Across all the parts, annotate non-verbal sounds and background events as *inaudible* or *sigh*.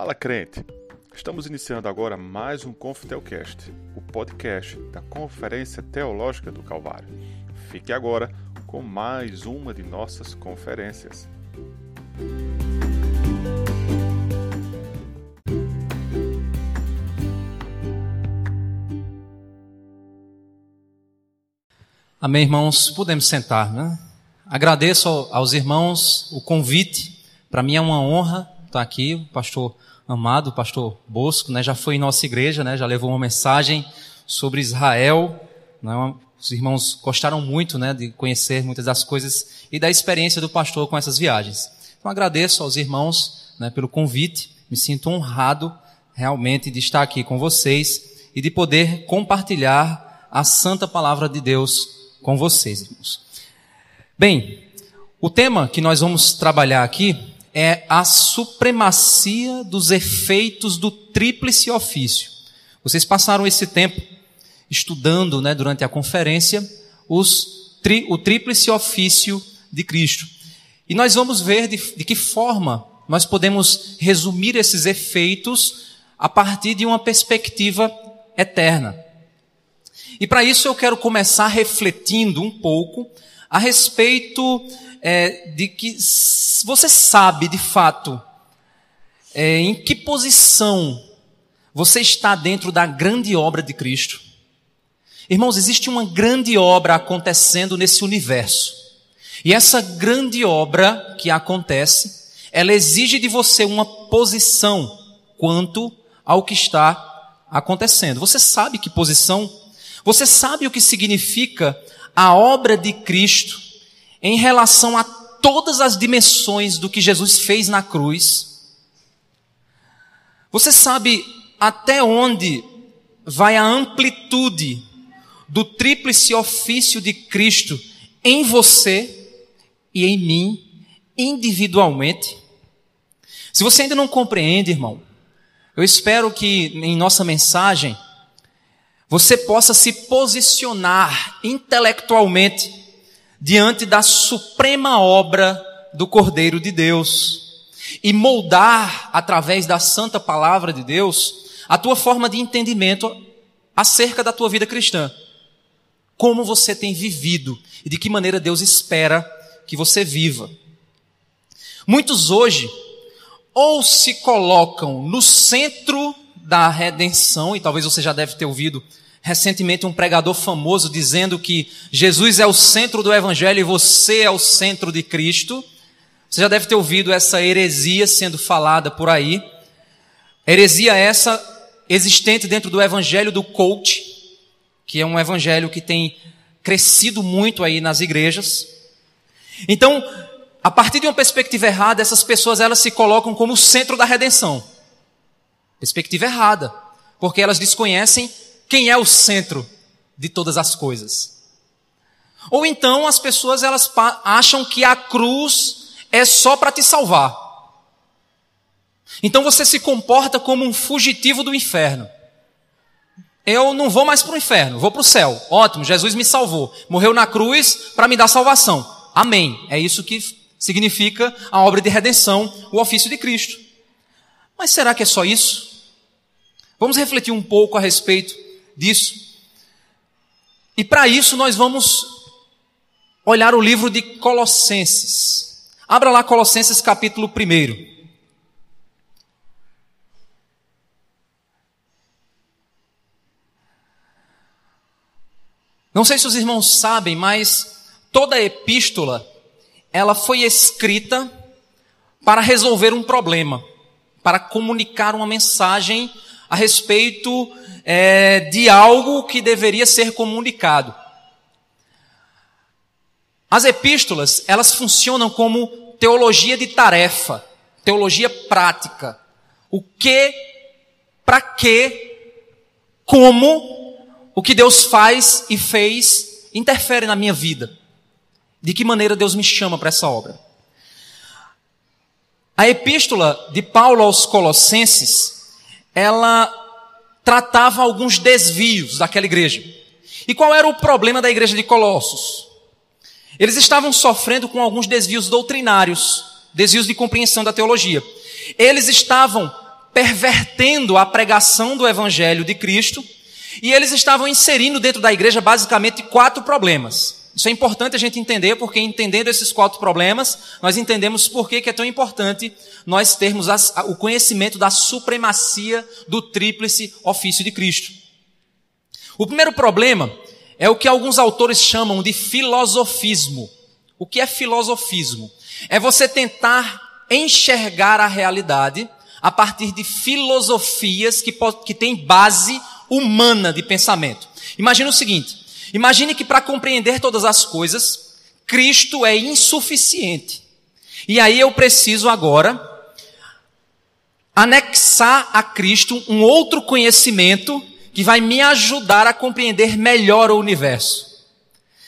Fala crente! Estamos iniciando agora mais um Confitelcast, o podcast da Conferência Teológica do Calvário. Fique agora com mais uma de nossas conferências. Amém, irmãos? Podemos sentar, né? Agradeço aos irmãos o convite. Para mim é uma honra estar aqui. O pastor amado, pastor Bosco, né, já foi em nossa igreja, né, já levou uma mensagem sobre Israel. Né, os irmãos gostaram muito né, de conhecer muitas das coisas e da experiência do pastor com essas viagens. Então agradeço aos irmãos né, pelo convite. Me sinto honrado realmente de estar aqui com vocês e de poder compartilhar a santa palavra de Deus com vocês, irmãos. Bem, o tema que nós vamos trabalhar aqui é a supremacia dos efeitos do tríplice ofício. Vocês passaram esse tempo estudando, né, durante a conferência, os, tri, o tríplice ofício de Cristo. E nós vamos ver de, de que forma nós podemos resumir esses efeitos a partir de uma perspectiva eterna. E para isso eu quero começar refletindo um pouco a respeito é, de que você sabe de fato é, em que posição você está dentro da grande obra de Cristo. Irmãos, existe uma grande obra acontecendo nesse universo. E essa grande obra que acontece, ela exige de você uma posição quanto ao que está acontecendo. Você sabe que posição? Você sabe o que significa a obra de Cristo em relação a todas as dimensões do que Jesus fez na cruz. Você sabe até onde vai a amplitude do tríplice ofício de Cristo em você e em mim, individualmente? Se você ainda não compreende, irmão, eu espero que em nossa mensagem você possa se posicionar intelectualmente diante da suprema obra do Cordeiro de Deus e moldar através da santa palavra de Deus a tua forma de entendimento acerca da tua vida cristã. Como você tem vivido e de que maneira Deus espera que você viva. Muitos hoje ou se colocam no centro da redenção, e talvez você já deve ter ouvido recentemente um pregador famoso dizendo que Jesus é o centro do Evangelho e você é o centro de Cristo. Você já deve ter ouvido essa heresia sendo falada por aí. Heresia essa existente dentro do Evangelho do coach, que é um evangelho que tem crescido muito aí nas igrejas. Então, a partir de uma perspectiva errada, essas pessoas elas se colocam como o centro da redenção. Perspectiva errada, porque elas desconhecem quem é o centro de todas as coisas. Ou então as pessoas elas acham que a cruz é só para te salvar. Então você se comporta como um fugitivo do inferno. Eu não vou mais para o inferno, vou para o céu. Ótimo, Jesus me salvou. Morreu na cruz para me dar salvação. Amém. É isso que significa a obra de redenção, o ofício de Cristo. Mas será que é só isso? Vamos refletir um pouco a respeito disso. E para isso nós vamos olhar o livro de Colossenses. Abra lá Colossenses capítulo 1. Não sei se os irmãos sabem, mas toda a epístola ela foi escrita para resolver um problema, para comunicar uma mensagem a respeito é, de algo que deveria ser comunicado. As epístolas, elas funcionam como teologia de tarefa, teologia prática. O que, para que, como, o que Deus faz e fez interfere na minha vida. De que maneira Deus me chama para essa obra. A epístola de Paulo aos Colossenses, ela tratava alguns desvios daquela igreja. E qual era o problema da igreja de Colossos? Eles estavam sofrendo com alguns desvios doutrinários, desvios de compreensão da teologia. Eles estavam pervertendo a pregação do evangelho de Cristo, e eles estavam inserindo dentro da igreja basicamente quatro problemas. Isso é importante a gente entender, porque entendendo esses quatro problemas, nós entendemos por que é tão importante nós termos as, o conhecimento da supremacia do tríplice ofício de Cristo. O primeiro problema é o que alguns autores chamam de filosofismo. O que é filosofismo? É você tentar enxergar a realidade a partir de filosofias que, que têm base humana de pensamento. Imagine o seguinte: imagine que para compreender todas as coisas, Cristo é insuficiente. E aí eu preciso agora anexar a Cristo um outro conhecimento que vai me ajudar a compreender melhor o universo.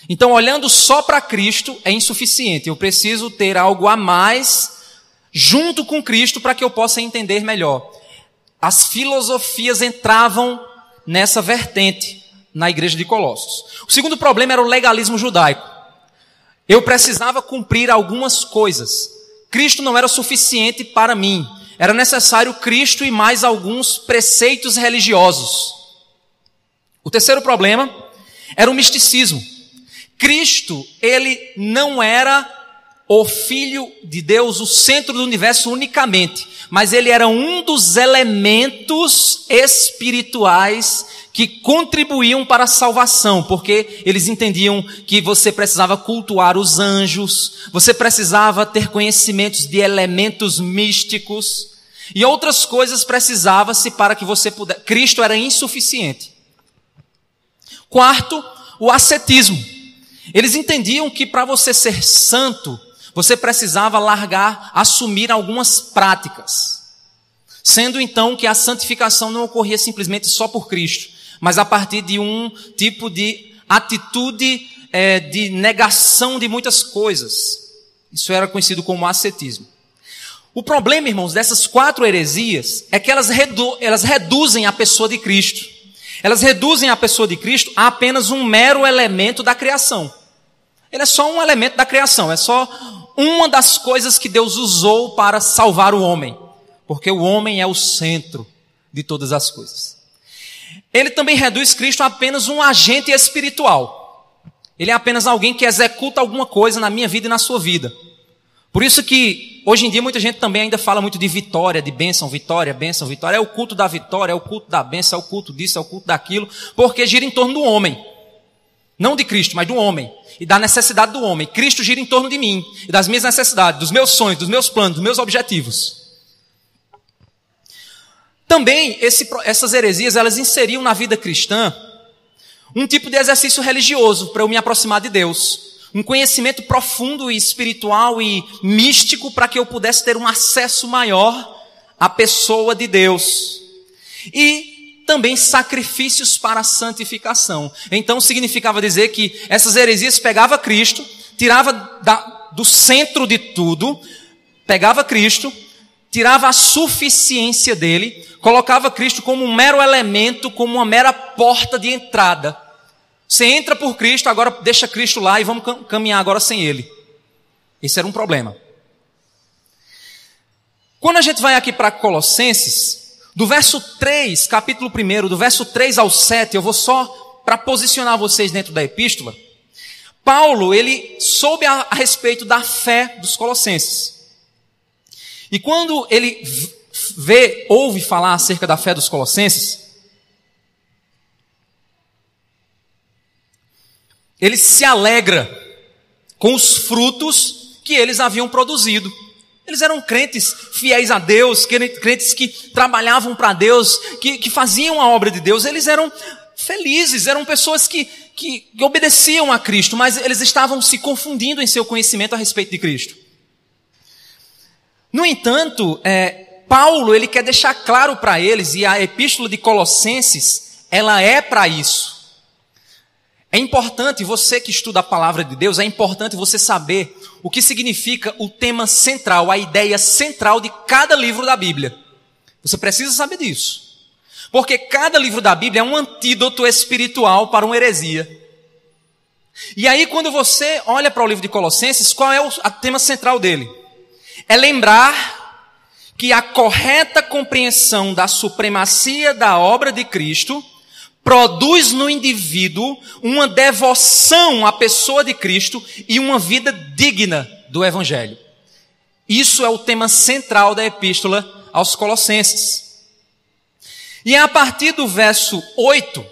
Então, olhando só para Cristo é insuficiente. Eu preciso ter algo a mais junto com Cristo para que eu possa entender melhor. As filosofias entravam nessa vertente na igreja de Colossos. O segundo problema era o legalismo judaico. Eu precisava cumprir algumas coisas. Cristo não era suficiente para mim. Era necessário Cristo e mais alguns preceitos religiosos. O terceiro problema era o misticismo. Cristo, ele não era o Filho de Deus, o centro do universo unicamente, mas ele era um dos elementos espirituais que contribuíam para a salvação, porque eles entendiam que você precisava cultuar os anjos, você precisava ter conhecimentos de elementos místicos, e outras coisas precisava-se para que você pudesse. Cristo era insuficiente. Quarto, o ascetismo. Eles entendiam que para você ser santo, você precisava largar, assumir algumas práticas. Sendo então que a santificação não ocorria simplesmente só por Cristo, mas a partir de um tipo de atitude é, de negação de muitas coisas. Isso era conhecido como ascetismo. O problema, irmãos, dessas quatro heresias é que elas, redu elas reduzem a pessoa de Cristo. Elas reduzem a pessoa de Cristo a apenas um mero elemento da criação. Ele é só um elemento da criação, é só uma das coisas que Deus usou para salvar o homem, porque o homem é o centro de todas as coisas. Ele também reduz Cristo a apenas um agente espiritual. Ele é apenas alguém que executa alguma coisa na minha vida e na sua vida. Por isso que hoje em dia muita gente também ainda fala muito de vitória, de bênção, vitória, bênção, vitória. É o culto da vitória, é o culto da bênção, é o culto disso, é o culto daquilo, porque gira em torno do homem. Não de Cristo, mas do homem. E da necessidade do homem. Cristo gira em torno de mim. E das minhas necessidades, dos meus sonhos, dos meus planos, dos meus objetivos. Também esse, essas heresias, elas inseriam na vida cristã um tipo de exercício religioso para eu me aproximar de Deus. Um conhecimento profundo e espiritual e místico para que eu pudesse ter um acesso maior à pessoa de Deus. E também sacrifícios para santificação. Então significava dizer que essas heresias pegava Cristo, tirava da, do centro de tudo, pegava Cristo, tirava a suficiência dele, colocava Cristo como um mero elemento, como uma mera porta de entrada. Você entra por Cristo, agora deixa Cristo lá e vamos caminhar agora sem Ele. Esse era um problema. Quando a gente vai aqui para Colossenses, do verso 3, capítulo 1, do verso 3 ao 7, eu vou só para posicionar vocês dentro da epístola. Paulo, ele soube a, a respeito da fé dos colossenses. E quando ele vê, ouve falar acerca da fé dos colossenses, ele se alegra com os frutos que eles haviam produzido. Eles eram crentes fiéis a Deus, crentes que trabalhavam para Deus, que, que faziam a obra de Deus. Eles eram felizes, eram pessoas que, que, que obedeciam a Cristo, mas eles estavam se confundindo em seu conhecimento a respeito de Cristo. No entanto, é, Paulo ele quer deixar claro para eles, e a epístola de Colossenses, ela é para isso. É importante, você que estuda a palavra de Deus, é importante você saber o que significa o tema central, a ideia central de cada livro da Bíblia. Você precisa saber disso. Porque cada livro da Bíblia é um antídoto espiritual para uma heresia. E aí, quando você olha para o livro de Colossenses, qual é o tema central dele? É lembrar que a correta compreensão da supremacia da obra de Cristo produz no indivíduo uma devoção à pessoa de Cristo e uma vida digna do Evangelho. Isso é o tema central da epístola aos Colossenses. E é a partir do verso 8,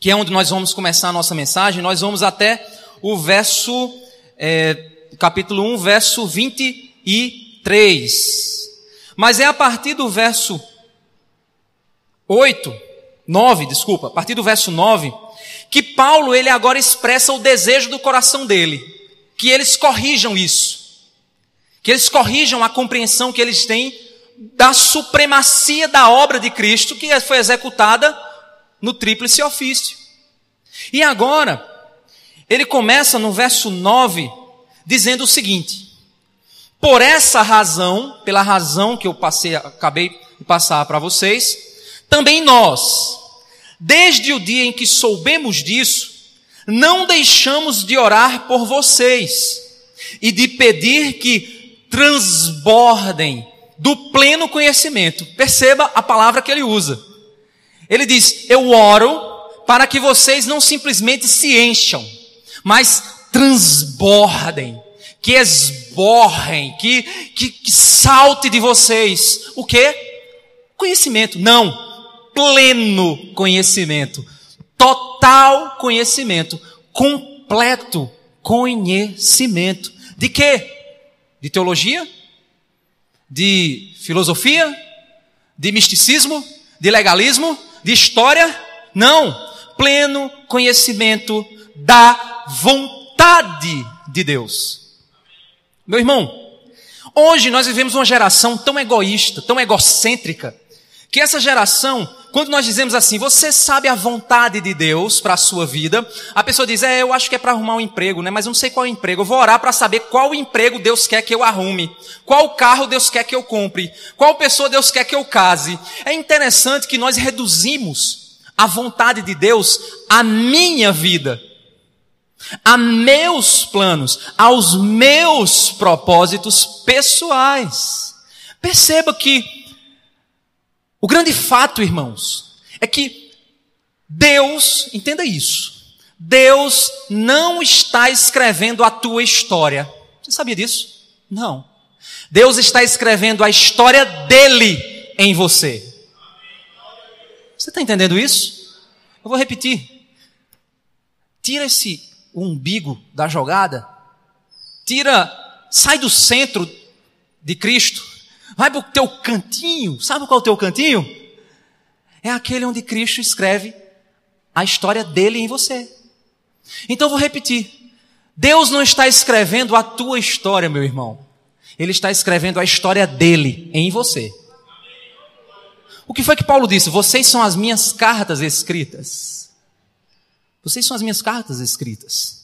que é onde nós vamos começar a nossa mensagem, nós vamos até o verso, é, capítulo 1, verso 23. Mas é a partir do verso 8 9, desculpa, a partir do verso 9, que Paulo ele agora expressa o desejo do coração dele, que eles corrijam isso. Que eles corrijam a compreensão que eles têm da supremacia da obra de Cristo que foi executada no tríplice ofício. E agora, ele começa no verso 9 dizendo o seguinte: Por essa razão, pela razão que eu passei, acabei de passar para vocês, também nós, Desde o dia em que soubemos disso, não deixamos de orar por vocês e de pedir que transbordem do pleno conhecimento. Perceba a palavra que ele usa. Ele diz: Eu oro para que vocês não simplesmente se encham, mas transbordem, que esborrem, que, que, que salte de vocês. O que? Conhecimento. Não pleno conhecimento, total conhecimento, completo conhecimento. De quê? De teologia? De filosofia? De misticismo? De legalismo? De história? Não. Pleno conhecimento da vontade de Deus. Meu irmão, hoje nós vivemos uma geração tão egoísta, tão egocêntrica, que essa geração quando nós dizemos assim, você sabe a vontade de Deus para a sua vida, a pessoa diz, é, eu acho que é para arrumar um emprego, né? Mas eu não sei qual é emprego. Eu vou orar para saber qual emprego Deus quer que eu arrume, qual carro Deus quer que eu compre, qual pessoa Deus quer que eu case. É interessante que nós reduzimos a vontade de Deus à minha vida, a meus planos, aos meus propósitos pessoais. Perceba que o grande fato, irmãos, é que Deus, entenda isso, Deus não está escrevendo a tua história. Você sabia disso? Não. Deus está escrevendo a história dele em você. Você está entendendo isso? Eu vou repetir. Tira esse umbigo da jogada. Tira, sai do centro de Cristo Vai para o teu cantinho. Sabe qual é o teu cantinho? É aquele onde Cristo escreve a história dele em você. Então vou repetir. Deus não está escrevendo a tua história, meu irmão. Ele está escrevendo a história dele em você. O que foi que Paulo disse? Vocês são as minhas cartas escritas. Vocês são as minhas cartas escritas.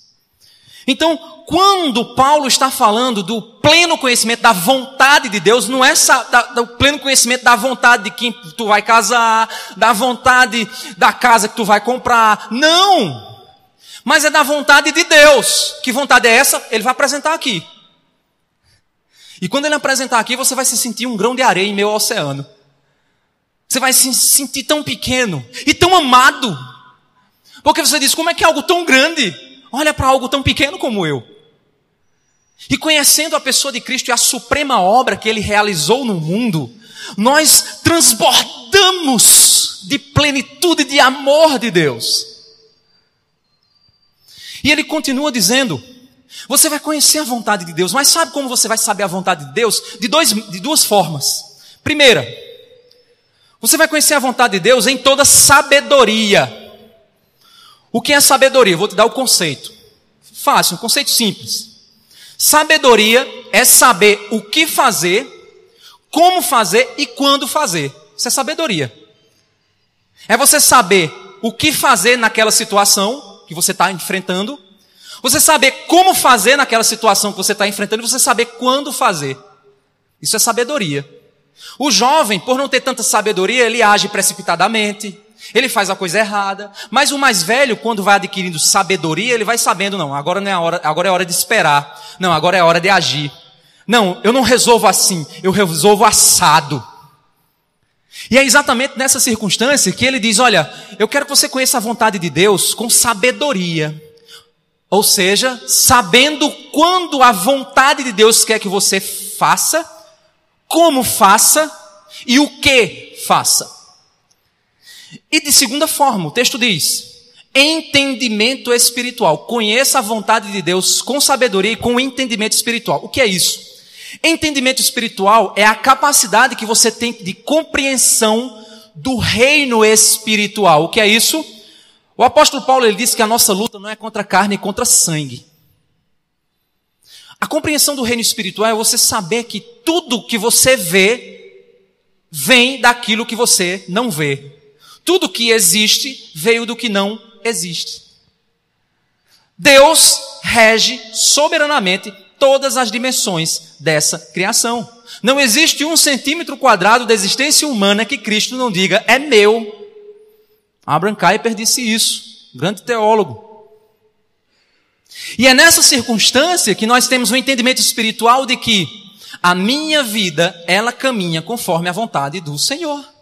Então, quando Paulo está falando do pleno conhecimento da vontade de Deus, não é do pleno conhecimento da vontade de quem tu vai casar, da vontade da casa que tu vai comprar. Não! Mas é da vontade de Deus. Que vontade é essa? Ele vai apresentar aqui. E quando ele apresentar aqui, você vai se sentir um grão de areia em meio ao oceano. Você vai se sentir tão pequeno e tão amado. Porque você diz: como é que é algo tão grande? Olha para algo tão pequeno como eu. E conhecendo a pessoa de Cristo e a suprema obra que ele realizou no mundo, nós transbordamos de plenitude de amor de Deus. E ele continua dizendo: você vai conhecer a vontade de Deus, mas sabe como você vai saber a vontade de Deus? De, dois, de duas formas. Primeira, você vai conhecer a vontade de Deus em toda sabedoria. O que é sabedoria? Vou te dar o conceito. Fácil, um conceito simples. Sabedoria é saber o que fazer, como fazer e quando fazer. Isso é sabedoria. É você saber o que fazer naquela situação que você está enfrentando, você saber como fazer naquela situação que você está enfrentando e você saber quando fazer. Isso é sabedoria. O jovem, por não ter tanta sabedoria, ele age precipitadamente, ele faz a coisa errada. Mas o mais velho, quando vai adquirindo sabedoria, ele vai sabendo, não, agora não é hora, agora é hora de esperar. Não, agora é hora de agir. Não, eu não resolvo assim, eu resolvo assado. E é exatamente nessa circunstância que ele diz: Olha, eu quero que você conheça a vontade de Deus com sabedoria. Ou seja, sabendo quando a vontade de Deus quer que você faça, como faça e o que faça. E de segunda forma, o texto diz: entendimento espiritual. Conheça a vontade de Deus com sabedoria e com entendimento espiritual. O que é isso? Entendimento espiritual é a capacidade que você tem de compreensão do reino espiritual. O que é isso? O apóstolo Paulo ele disse que a nossa luta não é contra carne e contra sangue. A compreensão do reino espiritual é você saber que tudo que você vê vem daquilo que você não vê. Tudo que existe veio do que não existe. Deus rege soberanamente todas as dimensões dessa criação. Não existe um centímetro quadrado da existência humana que Cristo não diga é meu. Abraham Kuyper disse isso, grande teólogo. E é nessa circunstância que nós temos um entendimento espiritual de que a minha vida, ela caminha conforme a vontade do Senhor.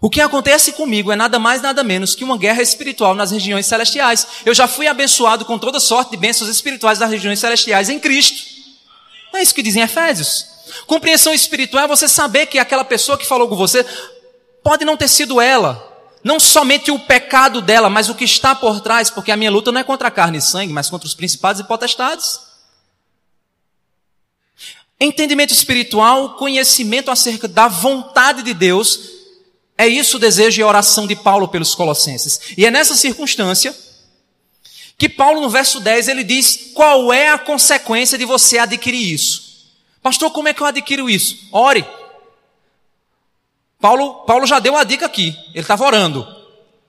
O que acontece comigo é nada mais, nada menos que uma guerra espiritual nas regiões celestiais. Eu já fui abençoado com toda sorte de bênçãos espirituais das regiões celestiais em Cristo. É isso que dizem Efésios. Compreensão espiritual é você saber que aquela pessoa que falou com você pode não ter sido ela. Não somente o pecado dela, mas o que está por trás, porque a minha luta não é contra a carne e sangue, mas contra os principados e potestades. Entendimento espiritual, conhecimento acerca da vontade de Deus, é isso o desejo e a oração de Paulo pelos Colossenses. E é nessa circunstância que Paulo, no verso 10, ele diz qual é a consequência de você adquirir isso. Pastor, como é que eu adquiro isso? Ore. Paulo, Paulo já deu a dica aqui. Ele estava orando.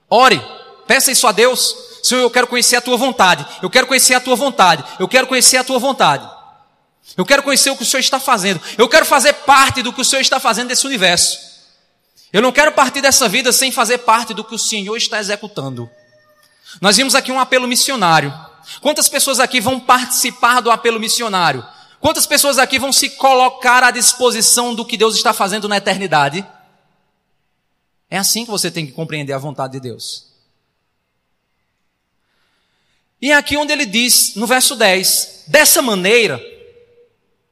Ore. Peça isso a Deus. Senhor, eu quero conhecer a tua vontade. Eu quero conhecer a tua vontade. Eu quero conhecer a tua vontade. Eu quero conhecer o que o Senhor está fazendo. Eu quero fazer parte do que o Senhor está fazendo desse universo. Eu não quero partir dessa vida sem fazer parte do que o Senhor está executando. Nós vimos aqui um apelo missionário. Quantas pessoas aqui vão participar do apelo missionário? Quantas pessoas aqui vão se colocar à disposição do que Deus está fazendo na eternidade? É assim que você tem que compreender a vontade de Deus. E é aqui onde ele diz, no verso 10, dessa maneira,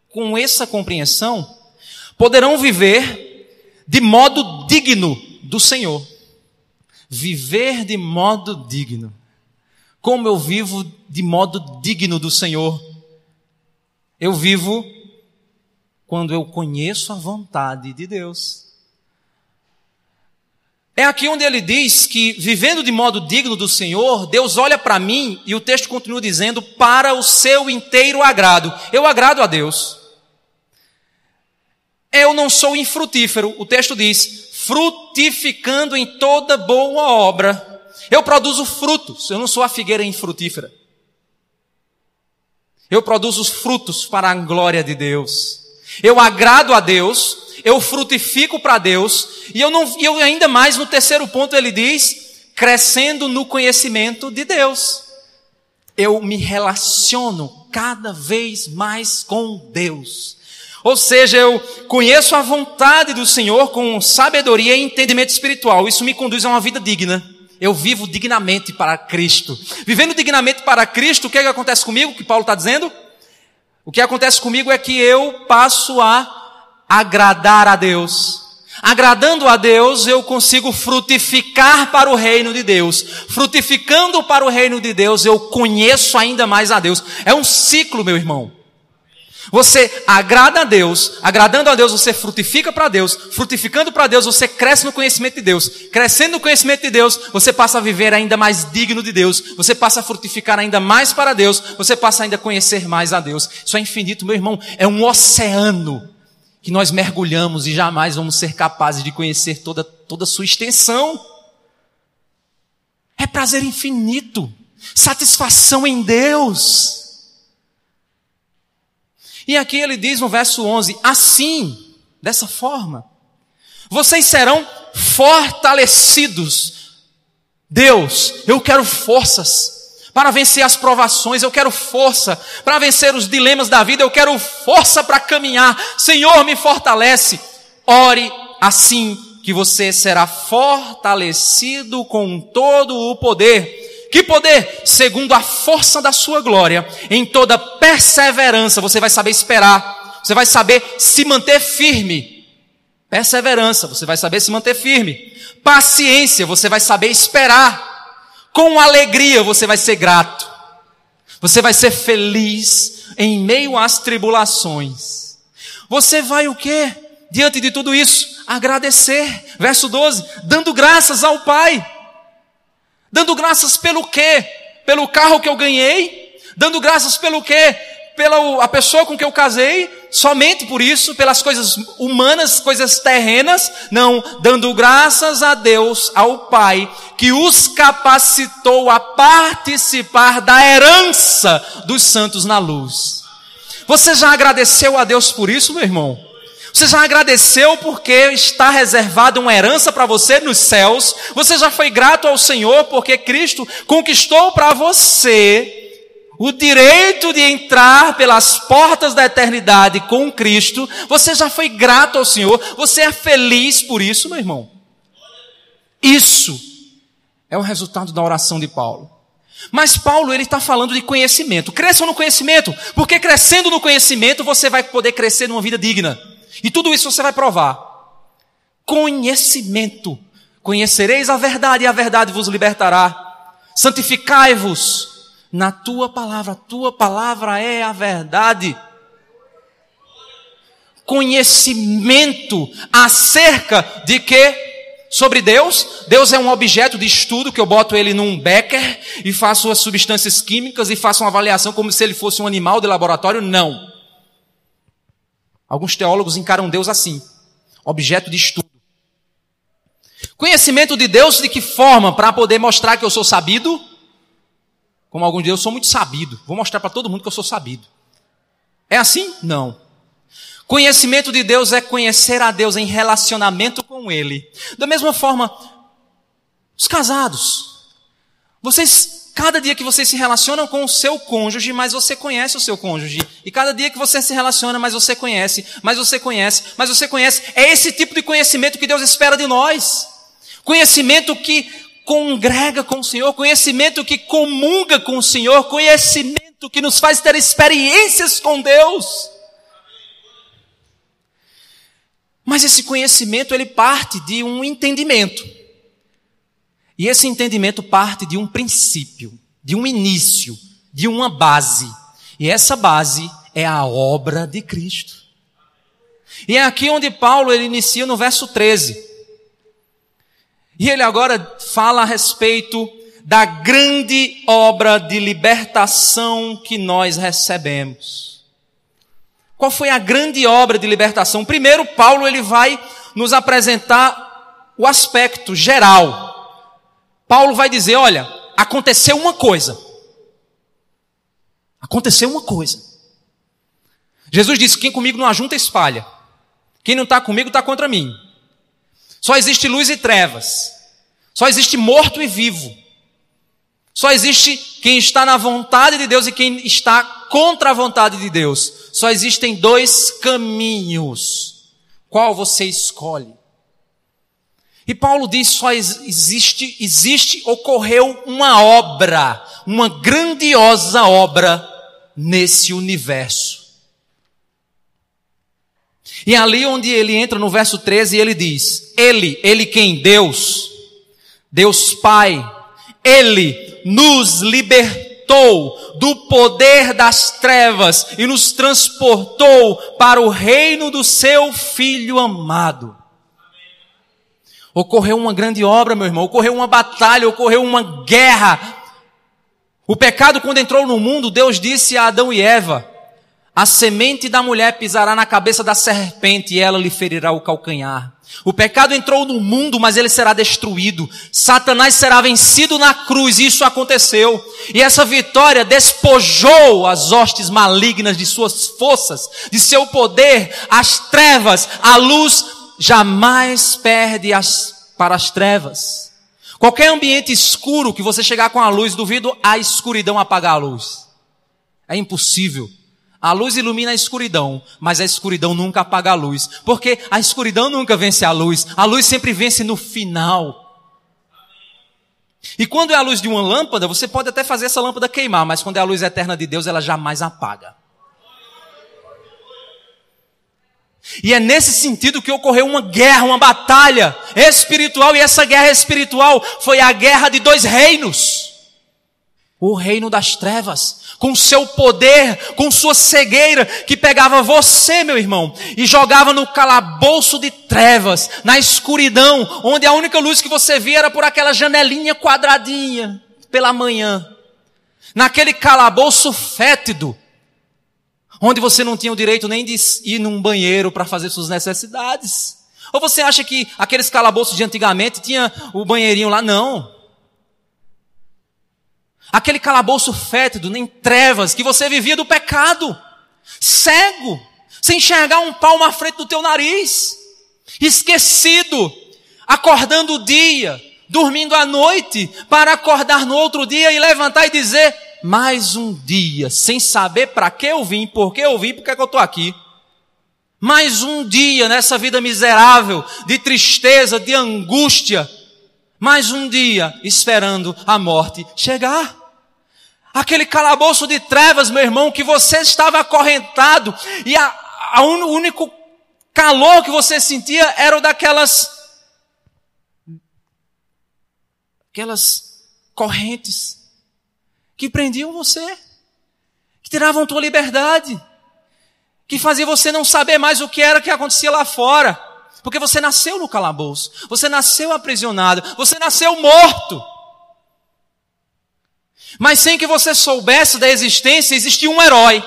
com essa compreensão, poderão viver de modo digno do Senhor. Viver de modo digno. Como eu vivo de modo digno do Senhor? Eu vivo quando eu conheço a vontade de Deus. É aqui onde ele diz que, vivendo de modo digno do Senhor, Deus olha para mim e o texto continua dizendo, para o seu inteiro agrado. Eu agrado a Deus. Eu não sou infrutífero, o texto diz, frutificando em toda boa obra. Eu produzo frutos, eu não sou a figueira infrutífera. Eu produzo os frutos para a glória de Deus. Eu agrado a Deus, eu frutifico para Deus, e eu não, eu ainda mais no terceiro ponto ele diz, crescendo no conhecimento de Deus. Eu me relaciono cada vez mais com Deus. Ou seja, eu conheço a vontade do Senhor com sabedoria e entendimento espiritual. Isso me conduz a uma vida digna. Eu vivo dignamente para Cristo. Vivendo dignamente para Cristo, o que, é que acontece comigo? O que Paulo está dizendo? O que acontece comigo é que eu passo a agradar a Deus. Agradando a Deus, eu consigo frutificar para o reino de Deus. Frutificando para o reino de Deus, eu conheço ainda mais a Deus. É um ciclo, meu irmão. Você agrada a Deus, agradando a Deus, você frutifica para Deus, frutificando para Deus, você cresce no conhecimento de Deus, crescendo no conhecimento de Deus, você passa a viver ainda mais digno de Deus, você passa a frutificar ainda mais para Deus, você passa ainda a conhecer mais a Deus. Isso é infinito, meu irmão, é um oceano que nós mergulhamos e jamais vamos ser capazes de conhecer toda, toda a sua extensão. É prazer infinito, satisfação em Deus. E aqui ele diz no verso 11: assim, dessa forma, vocês serão fortalecidos. Deus, eu quero forças para vencer as provações, eu quero força para vencer os dilemas da vida, eu quero força para caminhar. Senhor, me fortalece. Ore assim que você será fortalecido com todo o poder. Que poder? Segundo a força da sua glória, em toda perseverança, você vai saber esperar, você vai saber se manter firme. Perseverança, você vai saber se manter firme. Paciência, você vai saber esperar. Com alegria você vai ser grato. Você vai ser feliz em meio às tribulações. Você vai o quê? Diante de tudo isso, agradecer. Verso 12, dando graças ao Pai. Dando graças pelo quê? Pelo carro que eu ganhei? Dando graças pelo quê? Pela a pessoa com que eu casei? somente por isso, pelas coisas humanas, coisas terrenas, não, dando graças a Deus, ao Pai, que os capacitou a participar da herança dos santos na luz. Você já agradeceu a Deus por isso, meu irmão? Você já agradeceu porque está reservada uma herança para você nos céus? Você já foi grato ao Senhor porque Cristo conquistou para você o direito de entrar pelas portas da eternidade com Cristo, você já foi grato ao Senhor, você é feliz por isso, meu irmão. Isso é o resultado da oração de Paulo. Mas Paulo ele está falando de conhecimento. Cresçam no conhecimento, porque crescendo no conhecimento você vai poder crescer numa vida digna. E tudo isso você vai provar. Conhecimento. Conhecereis a verdade e a verdade vos libertará. Santificai-vos na tua palavra. A tua palavra é a verdade. Conhecimento acerca de que? Sobre Deus. Deus é um objeto de estudo que eu boto ele num becker e faço as substâncias químicas e faço uma avaliação como se ele fosse um animal de laboratório. Não. Alguns teólogos encaram Deus assim: objeto de estudo. Conhecimento de Deus de que forma? Para poder mostrar que eu sou sabido? Como alguns dizem, eu sou muito sabido. Vou mostrar para todo mundo que eu sou sabido. É assim? Não. Conhecimento de Deus é conhecer a Deus em relacionamento com Ele. Da mesma forma, os casados. Vocês, cada dia que vocês se relacionam com o seu cônjuge, mais você conhece o seu cônjuge. E cada dia que você se relaciona, mais você conhece, mais você conhece, mais você conhece. É esse tipo de conhecimento que Deus espera de nós. Conhecimento que congrega com o Senhor, conhecimento que comunga com o Senhor, conhecimento que nos faz ter experiências com Deus. Mas esse conhecimento ele parte de um entendimento. E esse entendimento parte de um princípio, de um início, de uma base. E essa base é a obra de Cristo. E é aqui onde Paulo ele inicia no verso 13. E ele agora fala a respeito da grande obra de libertação que nós recebemos. Qual foi a grande obra de libertação? Primeiro, Paulo ele vai nos apresentar o aspecto geral. Paulo vai dizer, olha, aconteceu uma coisa. Aconteceu uma coisa. Jesus disse: quem comigo não ajunta espalha. Quem não está comigo está contra mim. Só existe luz e trevas. Só existe morto e vivo. Só existe quem está na vontade de Deus e quem está contra a vontade de Deus. Só existem dois caminhos. Qual você escolhe? E Paulo diz: só existe, existe, ocorreu uma obra, uma grandiosa obra nesse universo. E ali onde ele entra no verso 13 ele diz: Ele, ele quem? Deus, Deus Pai, Ele nos libertou do poder das trevas e nos transportou para o reino do seu Filho amado. Ocorreu uma grande obra, meu irmão, ocorreu uma batalha, ocorreu uma guerra. O pecado, quando entrou no mundo, Deus disse a Adão e Eva: a semente da mulher pisará na cabeça da serpente e ela lhe ferirá o calcanhar. O pecado entrou no mundo, mas ele será destruído. Satanás será vencido na cruz, e isso aconteceu. E essa vitória despojou as hostes malignas de suas forças, de seu poder, as trevas, a luz jamais perde as, para as trevas. Qualquer ambiente escuro que você chegar com a luz, duvido a escuridão apagar a luz. É impossível. A luz ilumina a escuridão, mas a escuridão nunca apaga a luz, porque a escuridão nunca vence a luz, a luz sempre vence no final. E quando é a luz de uma lâmpada, você pode até fazer essa lâmpada queimar, mas quando é a luz eterna de Deus, ela jamais apaga. E é nesse sentido que ocorreu uma guerra, uma batalha espiritual, e essa guerra espiritual foi a guerra de dois reinos. O reino das trevas, com seu poder, com sua cegueira, que pegava você, meu irmão, e jogava no calabouço de trevas, na escuridão, onde a única luz que você via era por aquela janelinha quadradinha, pela manhã. Naquele calabouço fétido, onde você não tinha o direito nem de ir num banheiro para fazer suas necessidades. Ou você acha que aqueles calabouços de antigamente tinha o banheirinho lá? Não. Aquele calabouço fétido, nem trevas, que você vivia do pecado, cego, sem enxergar um palmo à frente do teu nariz, esquecido, acordando o dia, dormindo à noite, para acordar no outro dia e levantar e dizer: mais um dia, sem saber para que eu vim, por que eu vim, por que, é eu estou aqui. Mais um dia nessa vida miserável, de tristeza, de angústia. Mais um dia esperando a morte chegar. Aquele calabouço de trevas, meu irmão, que você estava acorrentado e a, a un, o único calor que você sentia era o daquelas aquelas correntes que prendiam você, que tiravam tua liberdade, que fazia você não saber mais o que era que acontecia lá fora, porque você nasceu no calabouço, você nasceu aprisionado, você nasceu morto. Mas sem que você soubesse da existência, existia um herói.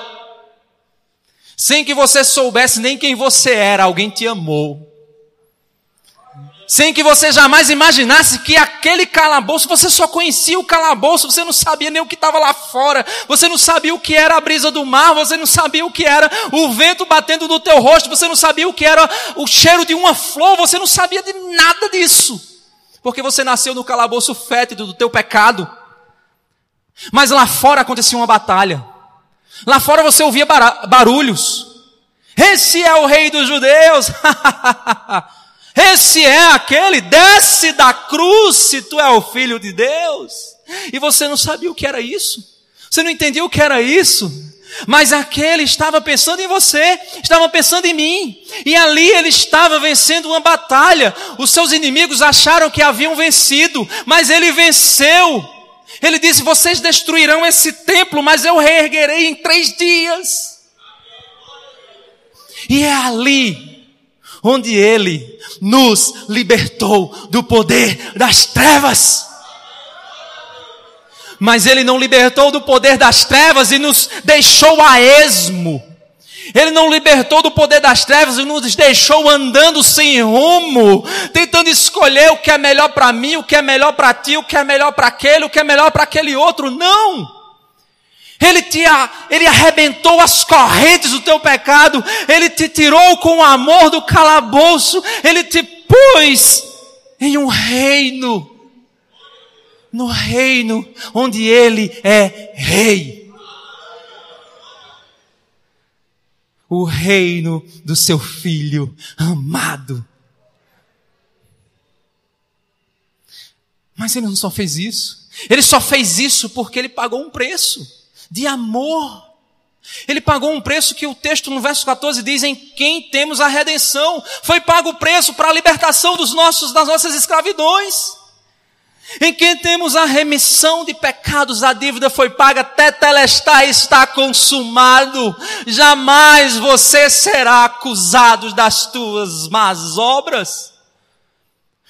Sem que você soubesse nem quem você era, alguém te amou sem que você jamais imaginasse que aquele calabouço, você só conhecia o calabouço, você não sabia nem o que estava lá fora, você não sabia o que era a brisa do mar, você não sabia o que era o vento batendo no teu rosto, você não sabia o que era o cheiro de uma flor, você não sabia de nada disso, porque você nasceu no calabouço fétido do teu pecado. Mas lá fora acontecia uma batalha, lá fora você ouvia barulhos, esse é o rei dos judeus, *laughs* Esse é aquele, desce da cruz se tu é o filho de Deus. E você não sabia o que era isso. Você não entendia o que era isso. Mas aquele estava pensando em você, estava pensando em mim. E ali ele estava vencendo uma batalha. Os seus inimigos acharam que haviam vencido, mas ele venceu. Ele disse: Vocês destruirão esse templo, mas eu reerguerei em três dias. E é ali onde ele nos libertou do poder das trevas. Mas ele não libertou do poder das trevas e nos deixou a esmo. Ele não libertou do poder das trevas e nos deixou andando sem rumo, tentando escolher o que é melhor para mim, o que é melhor para ti, o que é melhor para aquele, o que é melhor para aquele outro. Não! Ele te ele arrebentou as correntes do teu pecado, ele te tirou com o amor do calabouço, ele te pôs em um reino, no reino onde ele é rei. O reino do seu filho amado. Mas ele não só fez isso, ele só fez isso porque ele pagou um preço de amor. Ele pagou um preço que o texto no verso 14 diz: em quem temos a redenção. Foi pago o preço para a libertação dos nossos, das nossas escravidões. Em quem temos a remissão de pecados, a dívida foi paga, tetelestai está consumado. Jamais você será acusado das tuas más obras.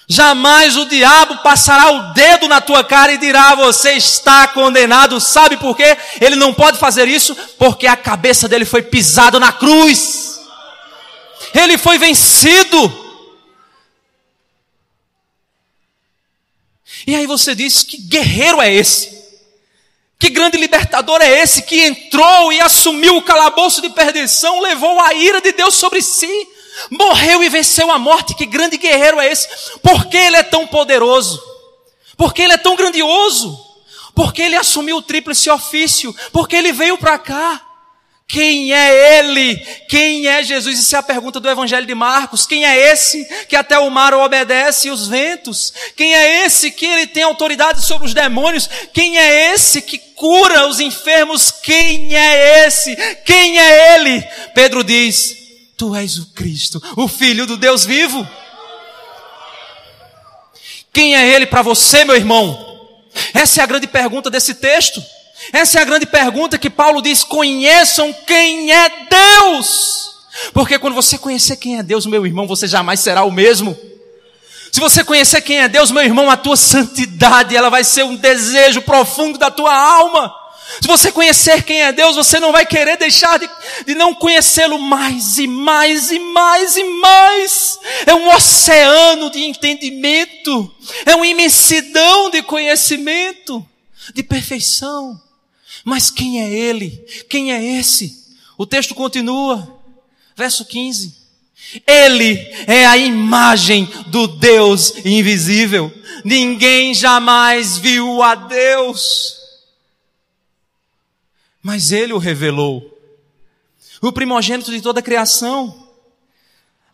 Jamais o diabo passará o dedo na tua cara e dirá: Você está condenado. Sabe por quê? Ele não pode fazer isso porque a cabeça dele foi pisada na cruz. Ele foi vencido. E aí você diz: Que guerreiro é esse? Que grande libertador é esse que entrou e assumiu o calabouço de perdição, levou a ira de Deus sobre si? Morreu e venceu a morte. Que grande guerreiro é esse? Por que ele é tão poderoso? Porque ele é tão grandioso. Porque ele assumiu o tríplice ofício. Porque ele veio para cá. Quem é ele? Quem é Jesus? Isso é a pergunta do Evangelho de Marcos. Quem é esse que até o mar obedece e os ventos? Quem é esse que ele tem autoridade sobre os demônios? Quem é esse que cura os enfermos? Quem é esse? Quem é ele? Pedro diz: Tu és o Cristo, o Filho do Deus vivo. Quem é ele para você, meu irmão? Essa é a grande pergunta desse texto. Essa é a grande pergunta que Paulo diz: conheçam quem é Deus. Porque quando você conhecer quem é Deus, meu irmão, você jamais será o mesmo. Se você conhecer quem é Deus, meu irmão, a tua santidade, ela vai ser um desejo profundo da tua alma. Se você conhecer quem é Deus, você não vai querer deixar de, de não conhecê-lo mais e mais e mais e mais. É um oceano de entendimento, é uma imensidão de conhecimento, de perfeição. Mas quem é ele? Quem é esse? O texto continua, verso 15. Ele é a imagem do Deus invisível. Ninguém jamais viu a Deus. Mas ele o revelou. O primogênito de toda a criação.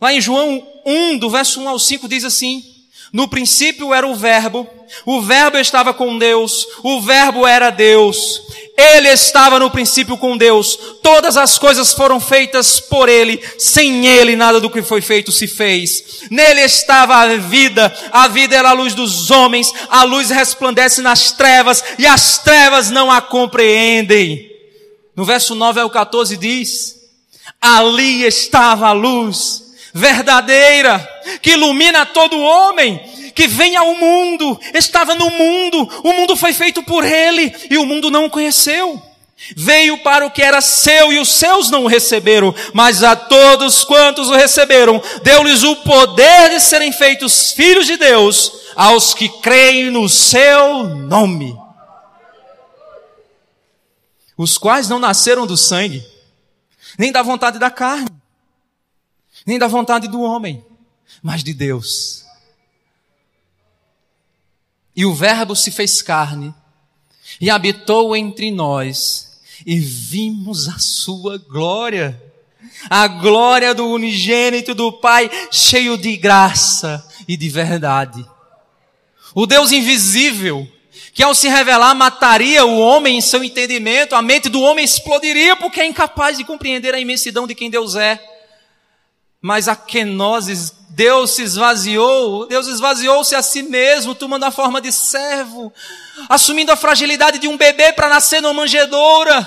Lá em João 1, do verso 1 ao 5, diz assim: no princípio era o Verbo, o Verbo estava com Deus, o Verbo era Deus, Ele estava no princípio com Deus, todas as coisas foram feitas por Ele, sem Ele nada do que foi feito se fez. Nele estava a vida, a vida era a luz dos homens, a luz resplandece nas trevas e as trevas não a compreendem. No verso 9 ao 14 diz: Ali estava a luz verdadeira, que ilumina todo homem, que vem ao mundo, estava no mundo, o mundo foi feito por ele e o mundo não o conheceu. Veio para o que era seu e os seus não o receberam, mas a todos quantos o receberam, deu-lhes o poder de serem feitos filhos de Deus, aos que creem no seu nome. Os quais não nasceram do sangue, nem da vontade da carne, nem da vontade do homem, mas de Deus. E o Verbo se fez carne e habitou entre nós, e vimos a sua glória, a glória do unigênito do Pai, cheio de graça e de verdade. O Deus invisível, que ao se revelar mataria o homem em seu entendimento, a mente do homem explodiria porque é incapaz de compreender a imensidão de quem Deus é. Mas a kenosis, Deus se esvaziou, Deus esvaziou-se a si mesmo, tomando a forma de servo, assumindo a fragilidade de um bebê para nascer numa manjedoura,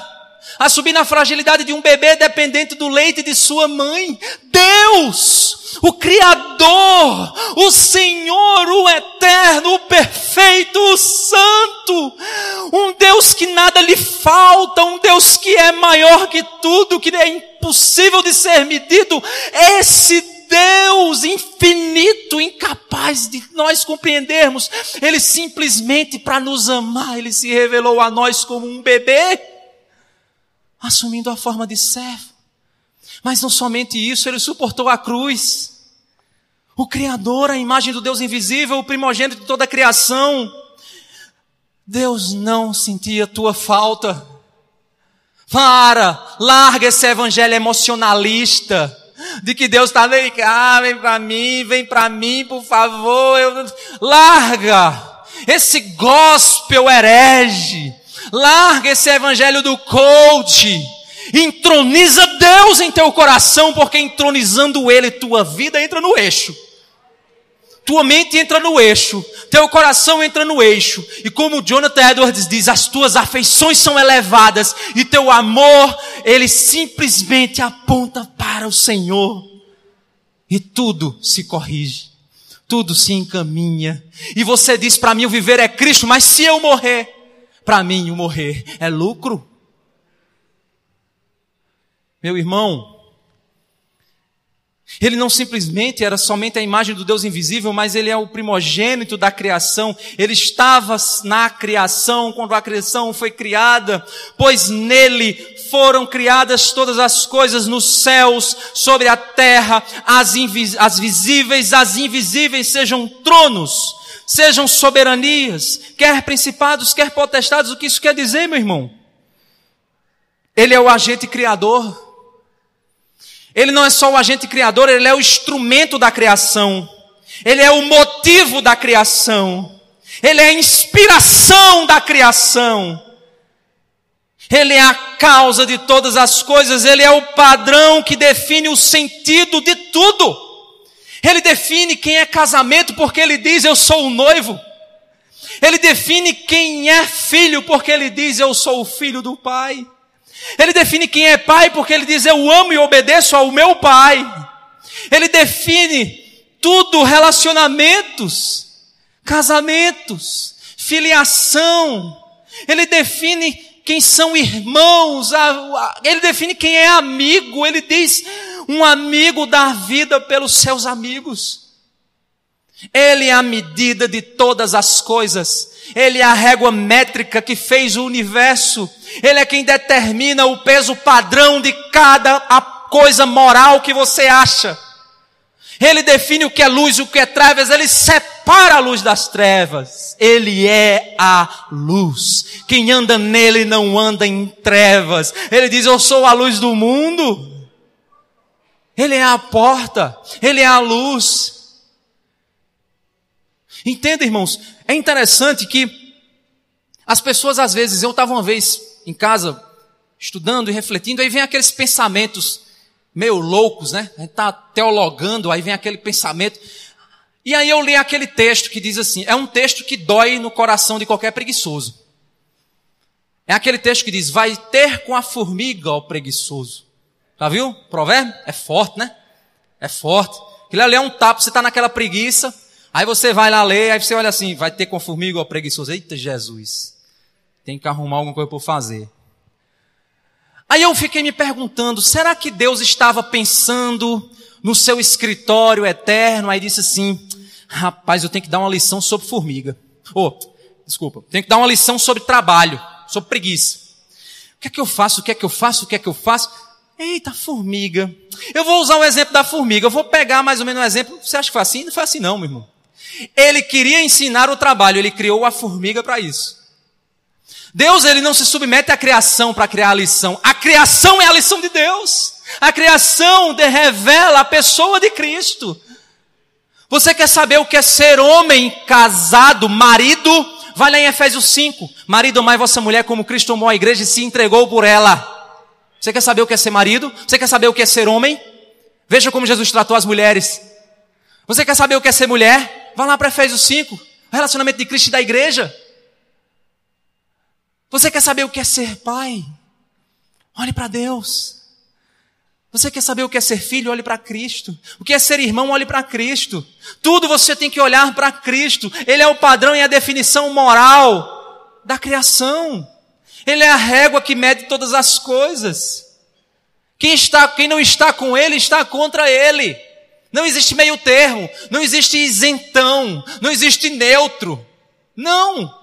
a fragilidade de um bebê dependente do leite de sua mãe. Deus, o Criador, o Senhor, o Eterno, o Perfeito, o Santo, um Deus que nada lhe falta, um Deus que é maior que tudo, que é impossível de ser medido, esse Deus infinito, incapaz de nós compreendermos, Ele simplesmente para nos amar, Ele se revelou a nós como um bebê, assumindo a forma de servo. Mas não somente isso, Ele suportou a cruz. O Criador, a imagem do Deus invisível, o primogênito de toda a criação. Deus não sentia tua falta. Para, larga esse evangelho emocionalista de que Deus está vem cá, vem para mim, vem para mim, por favor. Eu... Larga esse gospel herege. Larga esse evangelho do coach. Entroniza Deus em teu coração, porque entronizando Ele, tua vida entra no eixo. Tua mente entra no eixo, teu coração entra no eixo, e como Jonathan Edwards diz, as tuas afeições são elevadas, e teu amor, ele simplesmente aponta para o Senhor, e tudo se corrige, tudo se encaminha, e você diz para mim o viver é Cristo, mas se eu morrer, para mim o morrer é lucro. Meu irmão, ele não simplesmente era somente a imagem do Deus invisível, mas ele é o primogênito da criação. Ele estava na criação quando a criação foi criada, pois nele foram criadas todas as coisas nos céus, sobre a terra, as, as visíveis, as invisíveis, sejam tronos, sejam soberanias, quer principados, quer potestades. O que isso quer dizer, meu irmão? Ele é o agente criador. Ele não é só o agente criador, ele é o instrumento da criação. Ele é o motivo da criação. Ele é a inspiração da criação. Ele é a causa de todas as coisas, ele é o padrão que define o sentido de tudo. Ele define quem é casamento porque ele diz eu sou o noivo. Ele define quem é filho porque ele diz eu sou o filho do pai. Ele define quem é pai porque ele diz eu amo e obedeço ao meu pai. Ele define tudo, relacionamentos, casamentos, filiação. Ele define quem são irmãos, ele define quem é amigo, ele diz um amigo dá vida pelos seus amigos. Ele é a medida de todas as coisas. Ele é a régua métrica que fez o universo. Ele é quem determina o peso padrão de cada coisa moral que você acha. Ele define o que é luz e o que é trevas, ele separa a luz das trevas. Ele é a luz. Quem anda nele não anda em trevas. Ele diz: Eu sou a luz do mundo. Ele é a porta, ele é a luz. Entenda, irmãos, é interessante que as pessoas às vezes, eu estava uma vez em casa estudando e refletindo, aí vem aqueles pensamentos meio loucos, né? A gente está teologando, aí vem aquele pensamento. E aí eu li aquele texto que diz assim: é um texto que dói no coração de qualquer preguiçoso. É aquele texto que diz: vai ter com a formiga o preguiçoso. Já viu? Provérbio? É forte, né? É forte. Aquilo ali é um tapa, você está naquela preguiça, aí você vai lá ler, aí você olha assim: vai ter com formiga o preguiçoso. Eita Jesus! Tem que arrumar alguma coisa por fazer. Aí eu fiquei me perguntando, será que Deus estava pensando no seu escritório eterno? Aí disse assim, rapaz, eu tenho que dar uma lição sobre formiga. Oh, desculpa, tenho que dar uma lição sobre trabalho, sobre preguiça. O que é que eu faço? O que é que eu faço? O que é que eu faço? Eita, formiga. Eu vou usar o exemplo da formiga. Eu vou pegar mais ou menos um exemplo. Você acha que foi assim? Não foi assim não, meu irmão. Ele queria ensinar o trabalho, ele criou a formiga para isso. Deus ele não se submete à criação para criar a lição. A criação é a lição de Deus. A criação revela a pessoa de Cristo. Você quer saber o que é ser homem casado, marido? Vai lá em Efésios 5. Marido, amai vossa mulher como Cristo amou a igreja e se entregou por ela. Você quer saber o que é ser marido? Você quer saber o que é ser homem? Veja como Jesus tratou as mulheres. Você quer saber o que é ser mulher? Vá lá para Efésios 5. O relacionamento de Cristo e da igreja. Você quer saber o que é ser pai? Olhe para Deus. Você quer saber o que é ser filho? Olhe para Cristo. O que é ser irmão? Olhe para Cristo. Tudo você tem que olhar para Cristo. Ele é o padrão e a definição moral da criação. Ele é a régua que mede todas as coisas. Quem está, quem não está com ele está contra ele. Não existe meio termo, não existe isentão, não existe neutro. Não.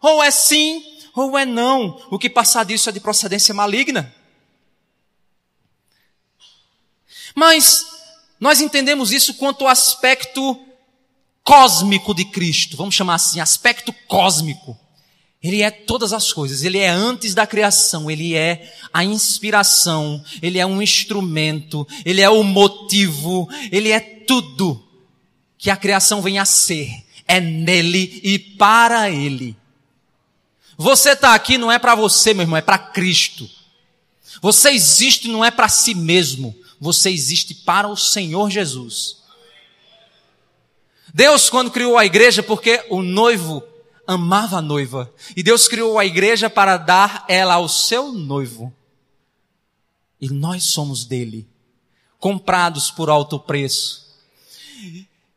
Ou é sim ou é não. O que passar disso é de procedência maligna. Mas nós entendemos isso quanto ao aspecto cósmico de Cristo, vamos chamar assim, aspecto cósmico. Ele é todas as coisas, ele é antes da criação, ele é a inspiração, ele é um instrumento, ele é o motivo, ele é tudo que a criação vem a ser. É nele e para ele. Você está aqui não é para você, meu irmão, é para Cristo. Você existe não é para si mesmo, você existe para o Senhor Jesus. Deus, quando criou a igreja, porque o noivo amava a noiva, e Deus criou a igreja para dar ela ao seu noivo. E nós somos dele, comprados por alto preço.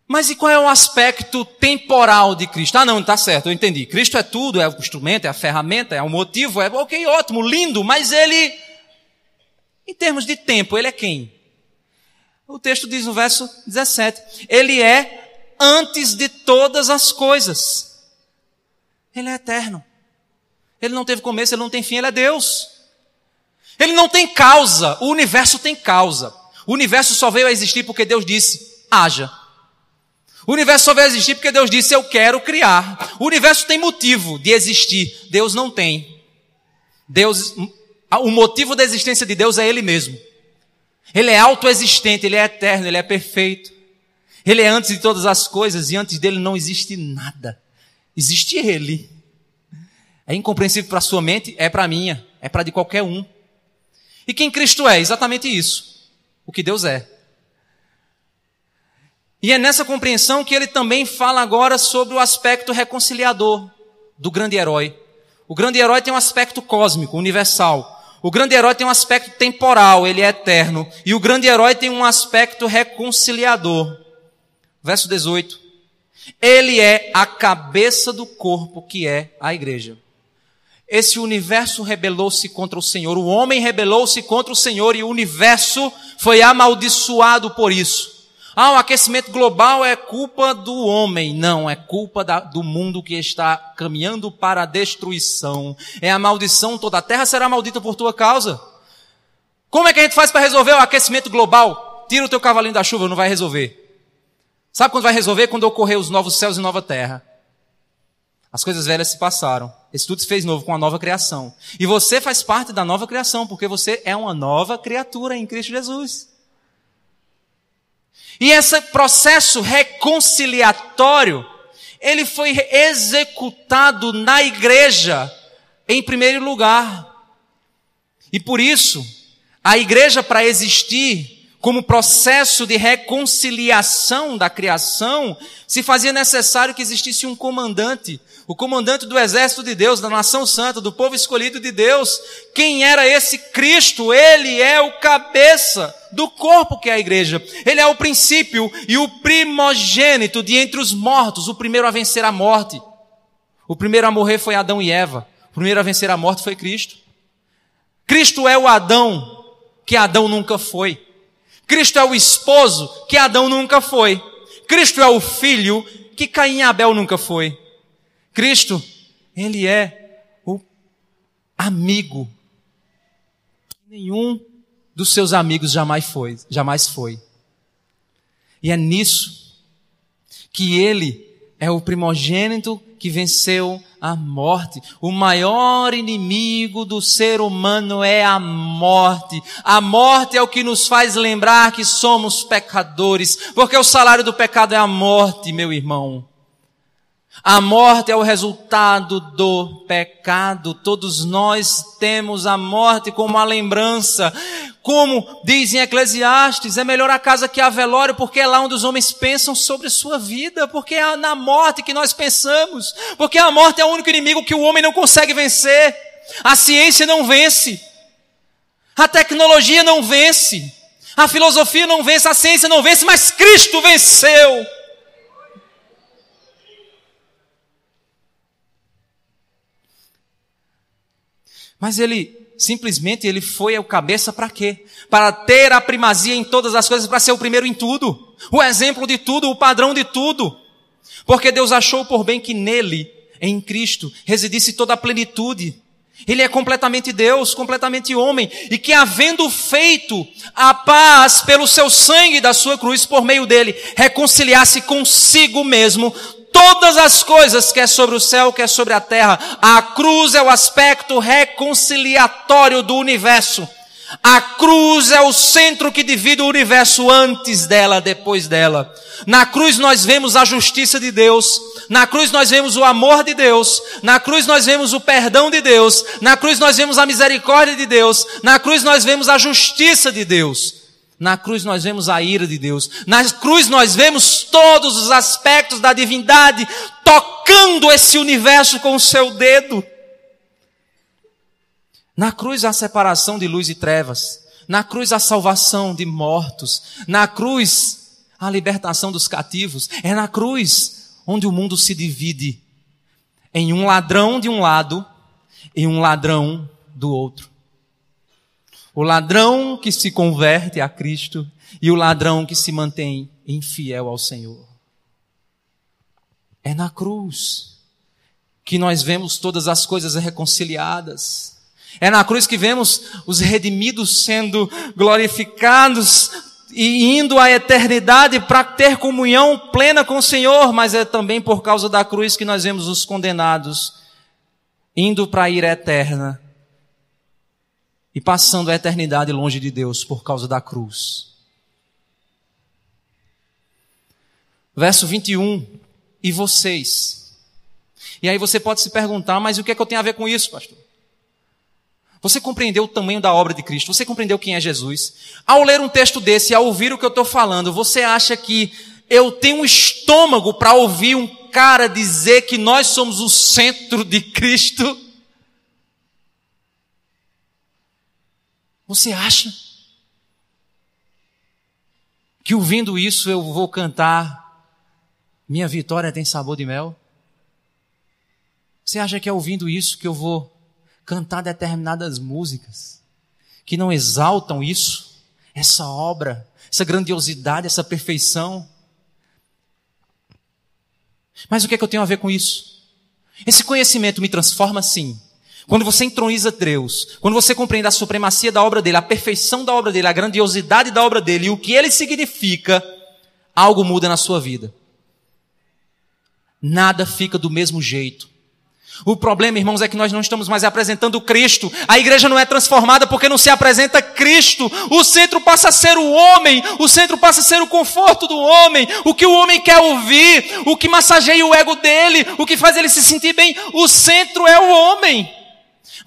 Mas e qual é o aspecto temporal de Cristo? Ah, não, está certo, eu entendi. Cristo é tudo, é o instrumento, é a ferramenta, é o motivo, é ok, ótimo, lindo, mas ele, em termos de tempo, ele é quem? O texto diz no verso 17: Ele é antes de todas as coisas. Ele é eterno. Ele não teve começo, ele não tem fim, ele é Deus. Ele não tem causa, o universo tem causa. O universo só veio a existir porque Deus disse: haja. O universo só vai existir porque Deus disse: Eu quero criar. O universo tem motivo de existir. Deus não tem. Deus, o motivo da existência de Deus é Ele mesmo. Ele é autoexistente, Ele é eterno, Ele é perfeito. Ele é antes de todas as coisas e antes dele não existe nada. Existe Ele. É incompreensível para a sua mente, é para minha, é para de qualquer um. E quem Cristo é? Exatamente isso. O que Deus é. E é nessa compreensão que ele também fala agora sobre o aspecto reconciliador do grande herói. O grande herói tem um aspecto cósmico, universal. O grande herói tem um aspecto temporal, ele é eterno. E o grande herói tem um aspecto reconciliador. Verso 18. Ele é a cabeça do corpo que é a igreja. Esse universo rebelou-se contra o Senhor, o homem rebelou-se contra o Senhor e o universo foi amaldiçoado por isso. Ah, o aquecimento global é culpa do homem. Não, é culpa da, do mundo que está caminhando para a destruição. É a maldição, toda a terra será maldita por tua causa. Como é que a gente faz para resolver o aquecimento global? Tira o teu cavalinho da chuva, não vai resolver. Sabe quando vai resolver? Quando ocorrer os novos céus e nova terra. As coisas velhas se passaram. Esse tudo se fez novo com a nova criação. E você faz parte da nova criação, porque você é uma nova criatura em Cristo Jesus. E esse processo reconciliatório, ele foi executado na igreja em primeiro lugar. E por isso, a igreja para existir como processo de reconciliação da criação, se fazia necessário que existisse um comandante, o comandante do exército de Deus, da nação santa, do povo escolhido de Deus. Quem era esse Cristo? Ele é o cabeça do corpo que é a igreja. Ele é o princípio e o primogênito de entre os mortos, o primeiro a vencer a morte. O primeiro a morrer foi Adão e Eva. O primeiro a vencer a morte foi Cristo. Cristo é o Adão que Adão nunca foi. Cristo é o esposo que Adão nunca foi. Cristo é o filho que Caim e Abel nunca foi. Cristo, Ele é o amigo. Nenhum dos seus amigos jamais foi, jamais foi. E é nisso que Ele é o primogênito que venceu a morte. O maior inimigo do ser humano é a morte. A morte é o que nos faz lembrar que somos pecadores, porque o salário do pecado é a morte, meu irmão. A morte é o resultado do pecado. Todos nós temos a morte como uma lembrança. Como diz em Eclesiastes, é melhor a casa que a velório, porque é lá onde os homens pensam sobre sua vida, porque é na morte que nós pensamos, porque a morte é o único inimigo que o homem não consegue vencer. A ciência não vence. A tecnologia não vence. A filosofia não vence, a ciência não vence, mas Cristo venceu. Mas ele simplesmente ele foi o cabeça para quê? Para ter a primazia em todas as coisas, para ser o primeiro em tudo, o exemplo de tudo, o padrão de tudo. Porque Deus achou por bem que nele, em Cristo, residisse toda a plenitude. Ele é completamente Deus, completamente homem, e que havendo feito a paz pelo seu sangue da sua cruz por meio dele, reconciliasse consigo mesmo todas as coisas, quer sobre o céu, quer sobre a terra. A cruz é o aspecto reconciliatório do universo. A cruz é o centro que divide o universo antes dela, depois dela. Na cruz nós vemos a justiça de Deus. Na cruz nós vemos o amor de Deus. Na cruz nós vemos o perdão de Deus. Na cruz nós vemos a misericórdia de Deus. Na cruz nós vemos a justiça de Deus. Na cruz nós vemos a ira de Deus. Na cruz nós vemos todos os aspectos da divindade tocando esse universo com o seu dedo. Na cruz a separação de luz e trevas. Na cruz a salvação de mortos. Na cruz a libertação dos cativos. É na cruz onde o mundo se divide em um ladrão de um lado e um ladrão do outro. O ladrão que se converte a Cristo e o ladrão que se mantém infiel ao Senhor. É na cruz que nós vemos todas as coisas reconciliadas. É na cruz que vemos os redimidos sendo glorificados, e indo à eternidade para ter comunhão plena com o Senhor, mas é também por causa da cruz que nós vemos os condenados indo para a ira eterna e passando a eternidade longe de Deus por causa da cruz. Verso 21. E vocês? E aí você pode se perguntar, mas o que é que eu tenho a ver com isso, pastor? Você compreendeu o tamanho da obra de Cristo? Você compreendeu quem é Jesus? Ao ler um texto desse, ao ouvir o que eu estou falando, você acha que eu tenho um estômago para ouvir um cara dizer que nós somos o centro de Cristo? Você acha que ouvindo isso eu vou cantar Minha vitória tem sabor de mel? Você acha que é ouvindo isso que eu vou cantar determinadas músicas que não exaltam isso, essa obra, essa grandiosidade, essa perfeição? Mas o que é que eu tenho a ver com isso? Esse conhecimento me transforma sim. Quando você entroniza Deus, quando você compreende a supremacia da obra dele, a perfeição da obra dele, a grandiosidade da obra dele e o que ele significa, algo muda na sua vida. Nada fica do mesmo jeito. O problema, irmãos, é que nós não estamos mais apresentando Cristo. A igreja não é transformada porque não se apresenta Cristo. O centro passa a ser o homem. O centro passa a ser o conforto do homem. O que o homem quer ouvir. O que massageia o ego dele. O que faz ele se sentir bem. O centro é o homem.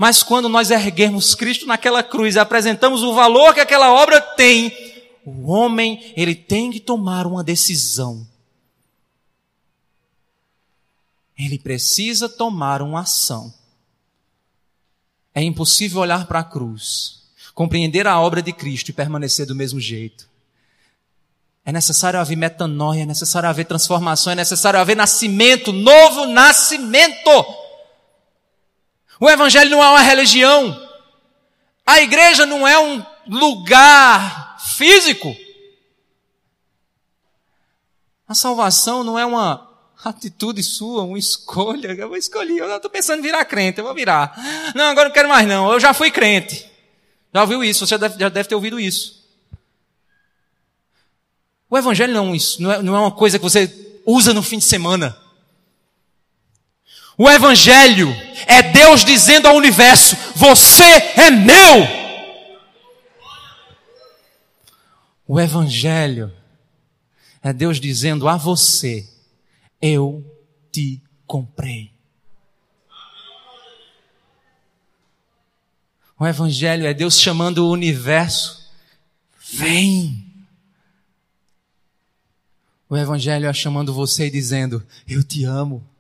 Mas quando nós erguermos Cristo naquela cruz e apresentamos o valor que aquela obra tem, o homem, ele tem que tomar uma decisão. Ele precisa tomar uma ação. É impossível olhar para a cruz, compreender a obra de Cristo e permanecer do mesmo jeito. É necessário haver metanoia, é necessário haver transformação, é necessário haver nascimento, novo nascimento. O Evangelho não é uma religião. A igreja não é um lugar físico. A salvação não é uma atitude sua, uma escolha. Eu vou escolher, eu estou pensando em virar crente, eu vou virar. Não, agora não quero mais não, eu já fui crente. Já ouviu isso, você já deve ter ouvido isso. O Evangelho não, não, é, não é uma coisa que você usa no fim de semana. O Evangelho é Deus dizendo ao universo: Você é meu. O Evangelho é Deus dizendo a você: Eu te comprei. O Evangelho é Deus chamando o universo: Vem. O Evangelho é chamando você e dizendo: Eu te amo.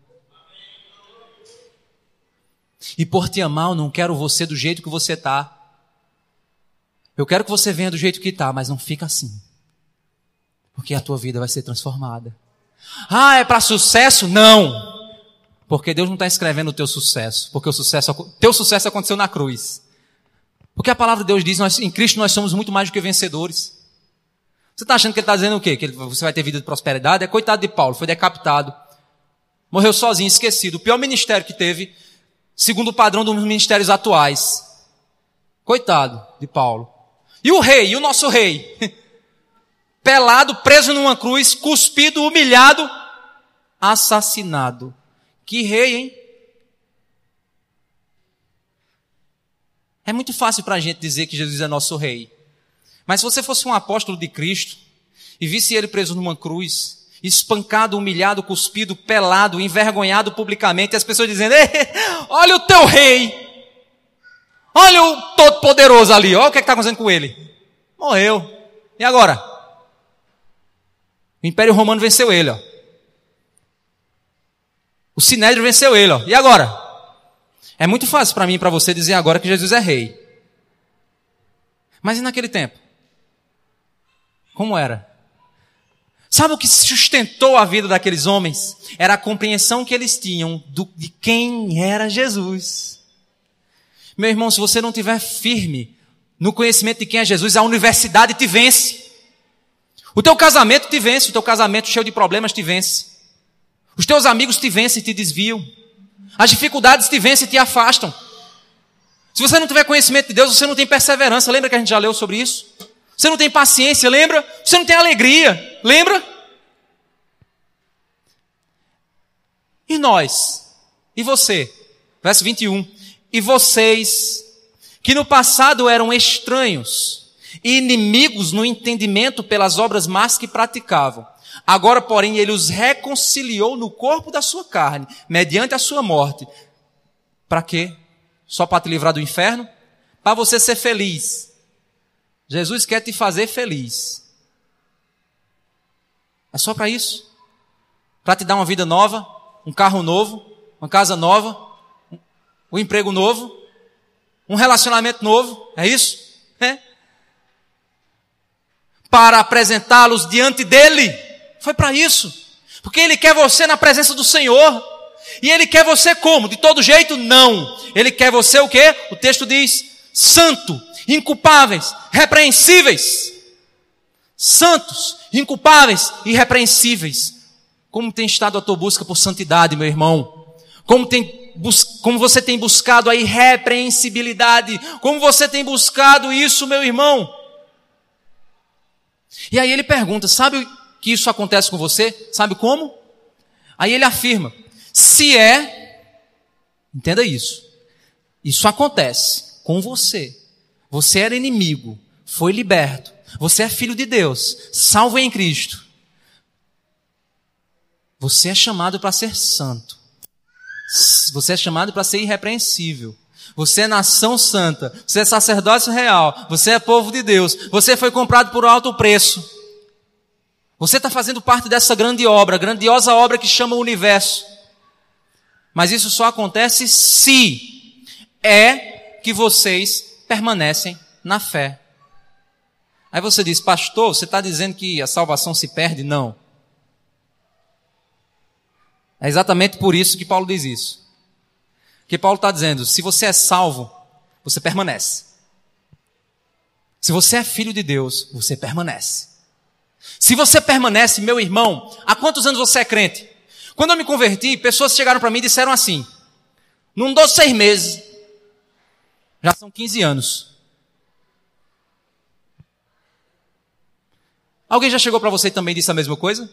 E por te amar, eu não quero você do jeito que você está. Eu quero que você venha do jeito que está, mas não fica assim. Porque a tua vida vai ser transformada. Ah, é para sucesso? Não. Porque Deus não está escrevendo o teu sucesso. Porque o sucesso, teu sucesso aconteceu na cruz. Porque a palavra de Deus diz, nós, em Cristo nós somos muito mais do que vencedores. Você está achando que ele está dizendo o quê? Que você vai ter vida de prosperidade? É coitado de Paulo, foi decapitado. Morreu sozinho, esquecido. O pior ministério que teve segundo o padrão dos ministérios atuais. Coitado de Paulo. E o rei, e o nosso rei? *laughs* Pelado, preso numa cruz, cuspido, humilhado, assassinado. Que rei, hein? É muito fácil para a gente dizer que Jesus é nosso rei. Mas se você fosse um apóstolo de Cristo e visse ele preso numa cruz, espancado, humilhado, cuspido, pelado, envergonhado publicamente, e as pessoas dizendo: Olha o teu rei! Olha o Todo-Poderoso ali, olha o que é está acontecendo com ele. Morreu. E agora? O Império Romano venceu ele, ó. O Sinédrio venceu ele, ó. E agora? É muito fácil para mim e para você dizer agora que Jesus é rei. Mas e naquele tempo? Como era? Sabe o que sustentou a vida daqueles homens? Era a compreensão que eles tinham do, de quem era Jesus. Meu irmão, se você não estiver firme no conhecimento de quem é Jesus, a universidade te vence. O teu casamento te vence, o teu casamento cheio de problemas te vence. Os teus amigos te vencem e te desviam. As dificuldades te vencem e te afastam. Se você não tiver conhecimento de Deus, você não tem perseverança. Lembra que a gente já leu sobre isso? Você não tem paciência, lembra? Você não tem alegria, lembra? E nós? E você? Verso 21. E vocês, que no passado eram estranhos e inimigos no entendimento pelas obras más que praticavam, agora, porém, ele os reconciliou no corpo da sua carne, mediante a sua morte. Para quê? Só para te livrar do inferno? Para você ser feliz. Jesus quer te fazer feliz. É só para isso? Para te dar uma vida nova, um carro novo, uma casa nova, um emprego novo, um relacionamento novo, é isso? É. Para apresentá-los diante dele. Foi para isso. Porque ele quer você na presença do Senhor. E ele quer você como? De todo jeito? Não. Ele quer você o quê? O texto diz: santo, inculpáveis, repreensíveis. Santos, inculpáveis e repreensíveis. Como tem estado a tua busca por santidade, meu irmão? Como, tem, como você tem buscado a irrepreensibilidade? Como você tem buscado isso, meu irmão? E aí ele pergunta: sabe que isso acontece com você? Sabe como? Aí ele afirma: se é, entenda isso, isso acontece com você. Você era inimigo, foi liberto. Você é filho de Deus, salvo em Cristo. Você é chamado para ser santo. Você é chamado para ser irrepreensível. Você é nação santa. Você é sacerdócio real. Você é povo de Deus. Você foi comprado por alto preço. Você está fazendo parte dessa grande obra, grandiosa obra que chama o universo. Mas isso só acontece se é que vocês permanecem na fé. Aí você diz, pastor, você está dizendo que a salvação se perde? Não. É exatamente por isso que Paulo diz isso. Que Paulo está dizendo, se você é salvo, você permanece. Se você é filho de Deus, você permanece. Se você permanece, meu irmão, há quantos anos você é crente? Quando eu me converti, pessoas chegaram para mim e disseram assim: não dou seis meses, já são 15 anos. Alguém já chegou para você e também disse a mesma coisa?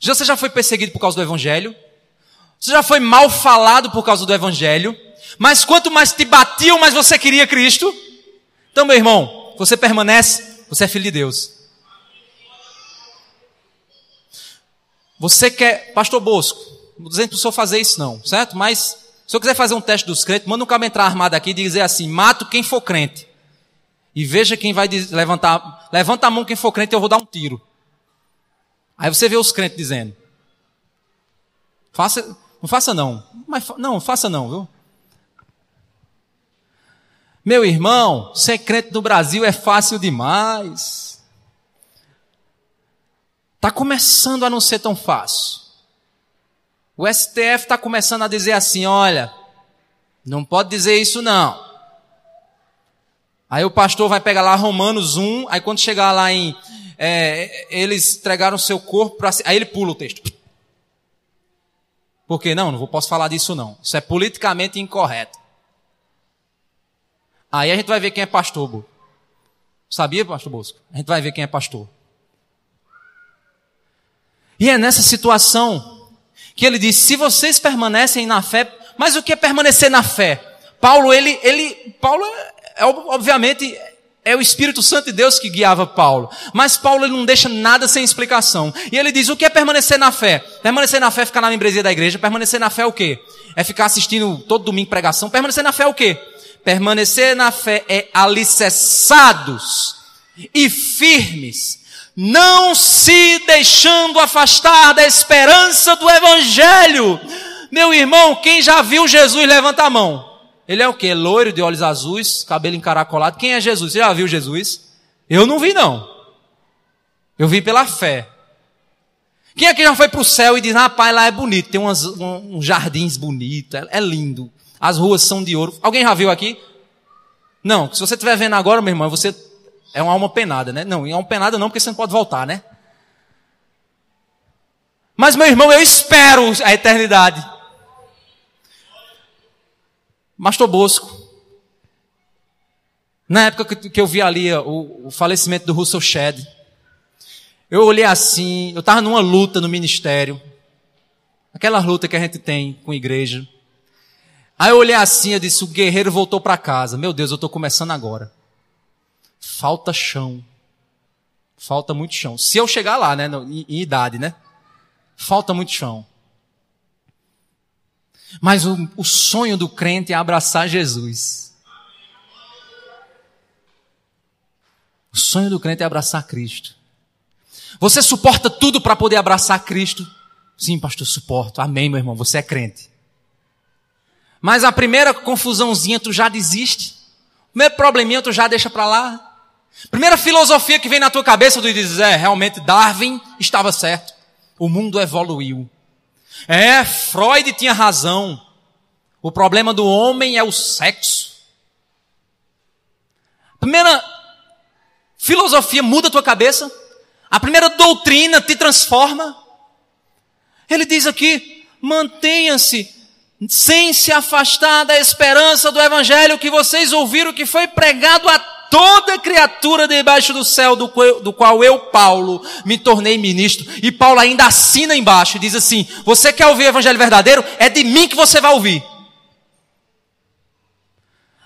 Você já foi perseguido por causa do Evangelho? Você já foi mal falado por causa do Evangelho? Mas quanto mais te batiam, mais você queria Cristo? Então, meu irmão, você permanece, você é filho de Deus. Você quer, pastor Bosco, não dizendo para o senhor fazer isso não, certo? Mas, se senhor quiser fazer um teste dos crentes, manda um cabo entrar armado aqui e dizer assim, mato quem for crente. E veja quem vai levantar, levanta a mão quem for crente, eu vou dar um tiro. Aí você vê os crentes dizendo. Faça, não faça não. Mas, não, faça não, viu? Meu irmão, ser crente no Brasil é fácil demais. Está começando a não ser tão fácil. O STF está começando a dizer assim: olha, não pode dizer isso não. Aí o pastor vai pegar lá Romanos 1, aí quando chegar lá em. É, eles entregaram seu corpo para. Aí ele pula o texto. Porque não, não posso falar disso não. Isso é politicamente incorreto. Aí a gente vai ver quem é pastor. Sabia, pastor Bosco? A gente vai ver quem é pastor. E é nessa situação que ele diz: se vocês permanecem na fé, mas o que é permanecer na fé? Paulo, ele, ele, Paulo, é, é, obviamente, é o Espírito Santo de Deus que guiava Paulo. Mas Paulo ele não deixa nada sem explicação. E ele diz: o que é permanecer na fé? Permanecer na fé é ficar na membresia da igreja. Permanecer na fé é o quê? É ficar assistindo todo domingo pregação. Permanecer na fé é o quê? Permanecer na fé é alicerçados e firmes não se deixando afastar da esperança do Evangelho. Meu irmão, quem já viu Jesus, levanta a mão. Ele é o quê? Loiro, de olhos azuis, cabelo encaracolado. Quem é Jesus? Você já viu Jesus? Eu não vi, não. Eu vi pela fé. Quem aqui já foi para o céu e diz, rapaz, lá é bonito, tem umas, um, uns jardins bonitos, é, é, lindo. As ruas são de ouro. Alguém já viu aqui? Não, se você estiver vendo agora, meu irmão, você é uma alma penada, né? Não, é uma penada não, porque você não pode voltar, né? Mas, meu irmão, eu espero a eternidade. Mastor Bosco. Na época que eu vi ali o, o falecimento do Russell Shedd, eu olhei assim, eu estava numa luta no ministério, aquela luta que a gente tem com a igreja. Aí eu olhei assim, eu disse, o guerreiro voltou para casa. Meu Deus, eu estou começando agora. Falta chão. Falta muito chão. Se eu chegar lá, né, em, em idade, né? Falta muito chão. Mas o, o sonho do crente é abraçar Jesus. O sonho do crente é abraçar Cristo. Você suporta tudo para poder abraçar Cristo? Sim, pastor, suporto. Amém, meu irmão. Você é crente. Mas a primeira confusãozinha tu já desiste. O primeiro probleminha tu já deixa para lá. Primeira filosofia que vem na tua cabeça, tu diz, é, realmente Darwin estava certo. O mundo evoluiu. É, Freud tinha razão. O problema do homem é o sexo. Primeira filosofia muda a tua cabeça. A primeira doutrina te transforma. Ele diz aqui: mantenha-se sem se afastar da esperança do evangelho que vocês ouviram que foi pregado a toda criatura debaixo do céu, do, do qual eu, Paulo, me tornei ministro. E Paulo ainda assina embaixo e diz assim: Você quer ouvir o evangelho verdadeiro? É de mim que você vai ouvir.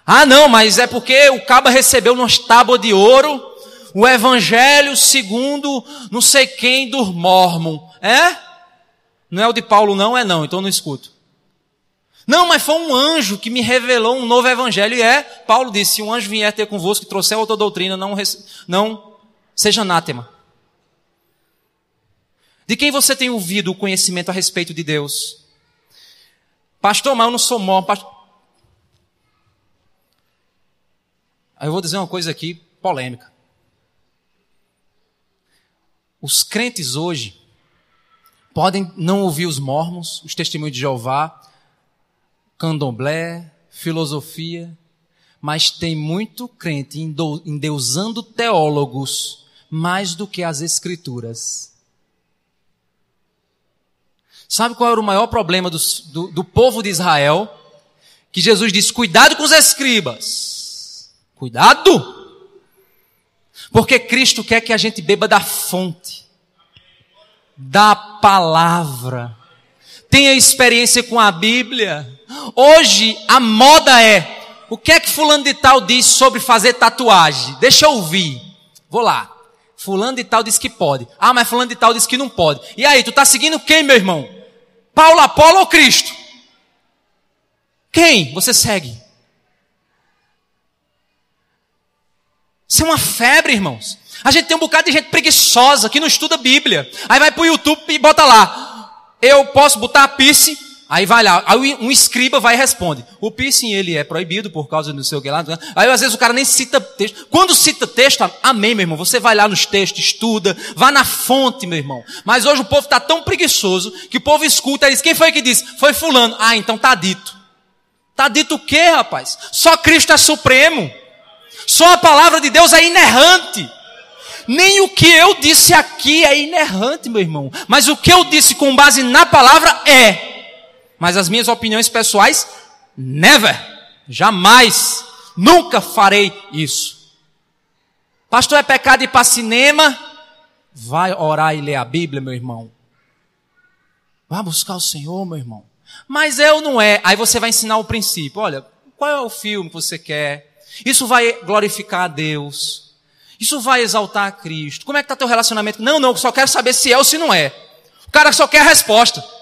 Ah, não, mas é porque o caba recebeu numa tábua de ouro o evangelho segundo não sei quem do Mormon. É? Não é o de Paulo, não? É não, então não escuto. Não, mas foi um anjo que me revelou um novo evangelho. E é, Paulo disse: se um anjo vier ter convosco e trouxer outra doutrina, não, não seja anátema. De quem você tem ouvido o conhecimento a respeito de Deus? Pastor, mas eu não sou mó. Pastor... Aí eu vou dizer uma coisa aqui polêmica. Os crentes hoje podem não ouvir os mormons, os testemunhos de Jeová, candomblé, filosofia, mas tem muito crente endeusando teólogos mais do que as escrituras. Sabe qual era o maior problema do, do, do povo de Israel? Que Jesus disse: cuidado com os escribas. Cuidado! Porque Cristo quer que a gente beba da fonte, da palavra, tenha experiência com a Bíblia, Hoje a moda é o que é que fulano de tal diz sobre fazer tatuagem? Deixa eu ouvir. Vou lá. Fulano de tal diz que pode. Ah, mas fulano de tal diz que não pode. E aí, tu tá seguindo quem, meu irmão? Paulo, Apolo ou Cristo? Quem você segue? Isso é uma febre, irmãos. A gente tem um bocado de gente preguiçosa que não estuda Bíblia. Aí vai pro YouTube e bota lá. Eu posso botar piercing Aí vai lá, aí um escriba vai e responde. O piercing ele é proibido por causa do seu que lá. Aí às vezes o cara nem cita texto. Quando cita texto, amém, meu irmão. Você vai lá nos textos, estuda, vá na fonte, meu irmão. Mas hoje o povo está tão preguiçoso que o povo escuta e diz: quem foi que disse? Foi fulano. Ah, então tá dito. Tá dito o quê, rapaz? Só Cristo é supremo. Só a palavra de Deus é inerrante. Nem o que eu disse aqui é inerrante, meu irmão. Mas o que eu disse com base na palavra é. Mas as minhas opiniões pessoais, never, jamais, nunca farei isso. Pastor, é pecado ir para cinema? Vai orar e ler a Bíblia, meu irmão. Vai buscar o Senhor, meu irmão. Mas eu não é. Aí você vai ensinar o princípio. Olha, qual é o filme que você quer? Isso vai glorificar a Deus. Isso vai exaltar a Cristo. Como é que está teu relacionamento? Não, não, só quero saber se é ou se não é. O cara só quer a resposta.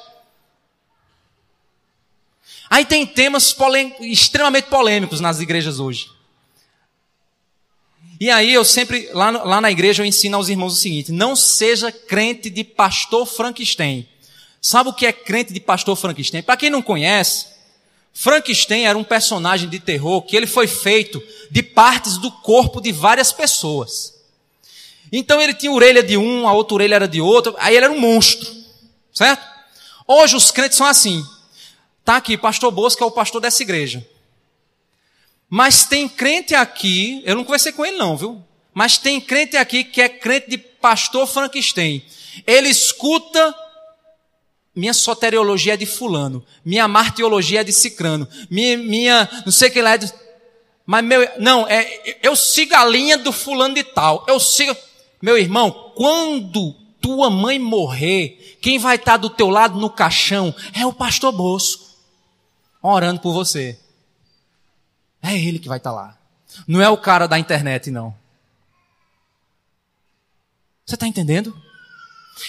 Aí tem temas extremamente polêmicos nas igrejas hoje. E aí eu sempre, lá, lá na igreja, eu ensino aos irmãos o seguinte: não seja crente de pastor Frankenstein. Sabe o que é crente de pastor Frankenstein? Para quem não conhece, Frankenstein era um personagem de terror que ele foi feito de partes do corpo de várias pessoas. Então ele tinha orelha de um, a outra orelha era de outro, aí ele era um monstro, certo? Hoje os crentes são assim. Está aqui, pastor Bosco é o pastor dessa igreja. Mas tem crente aqui, eu não conversei com ele não, viu? Mas tem crente aqui que é crente de pastor Frankenstein. Ele escuta minha soteriologia é de fulano, minha martiologia é de cicrano, minha, minha não sei o que lá é de... Mas meu, não, é, eu sigo a linha do fulano de tal. Eu sigo, meu irmão, quando tua mãe morrer, quem vai estar do teu lado no caixão é o pastor Bosco, orando por você. É ele que vai estar lá. Não é o cara da internet, não. Você está entendendo?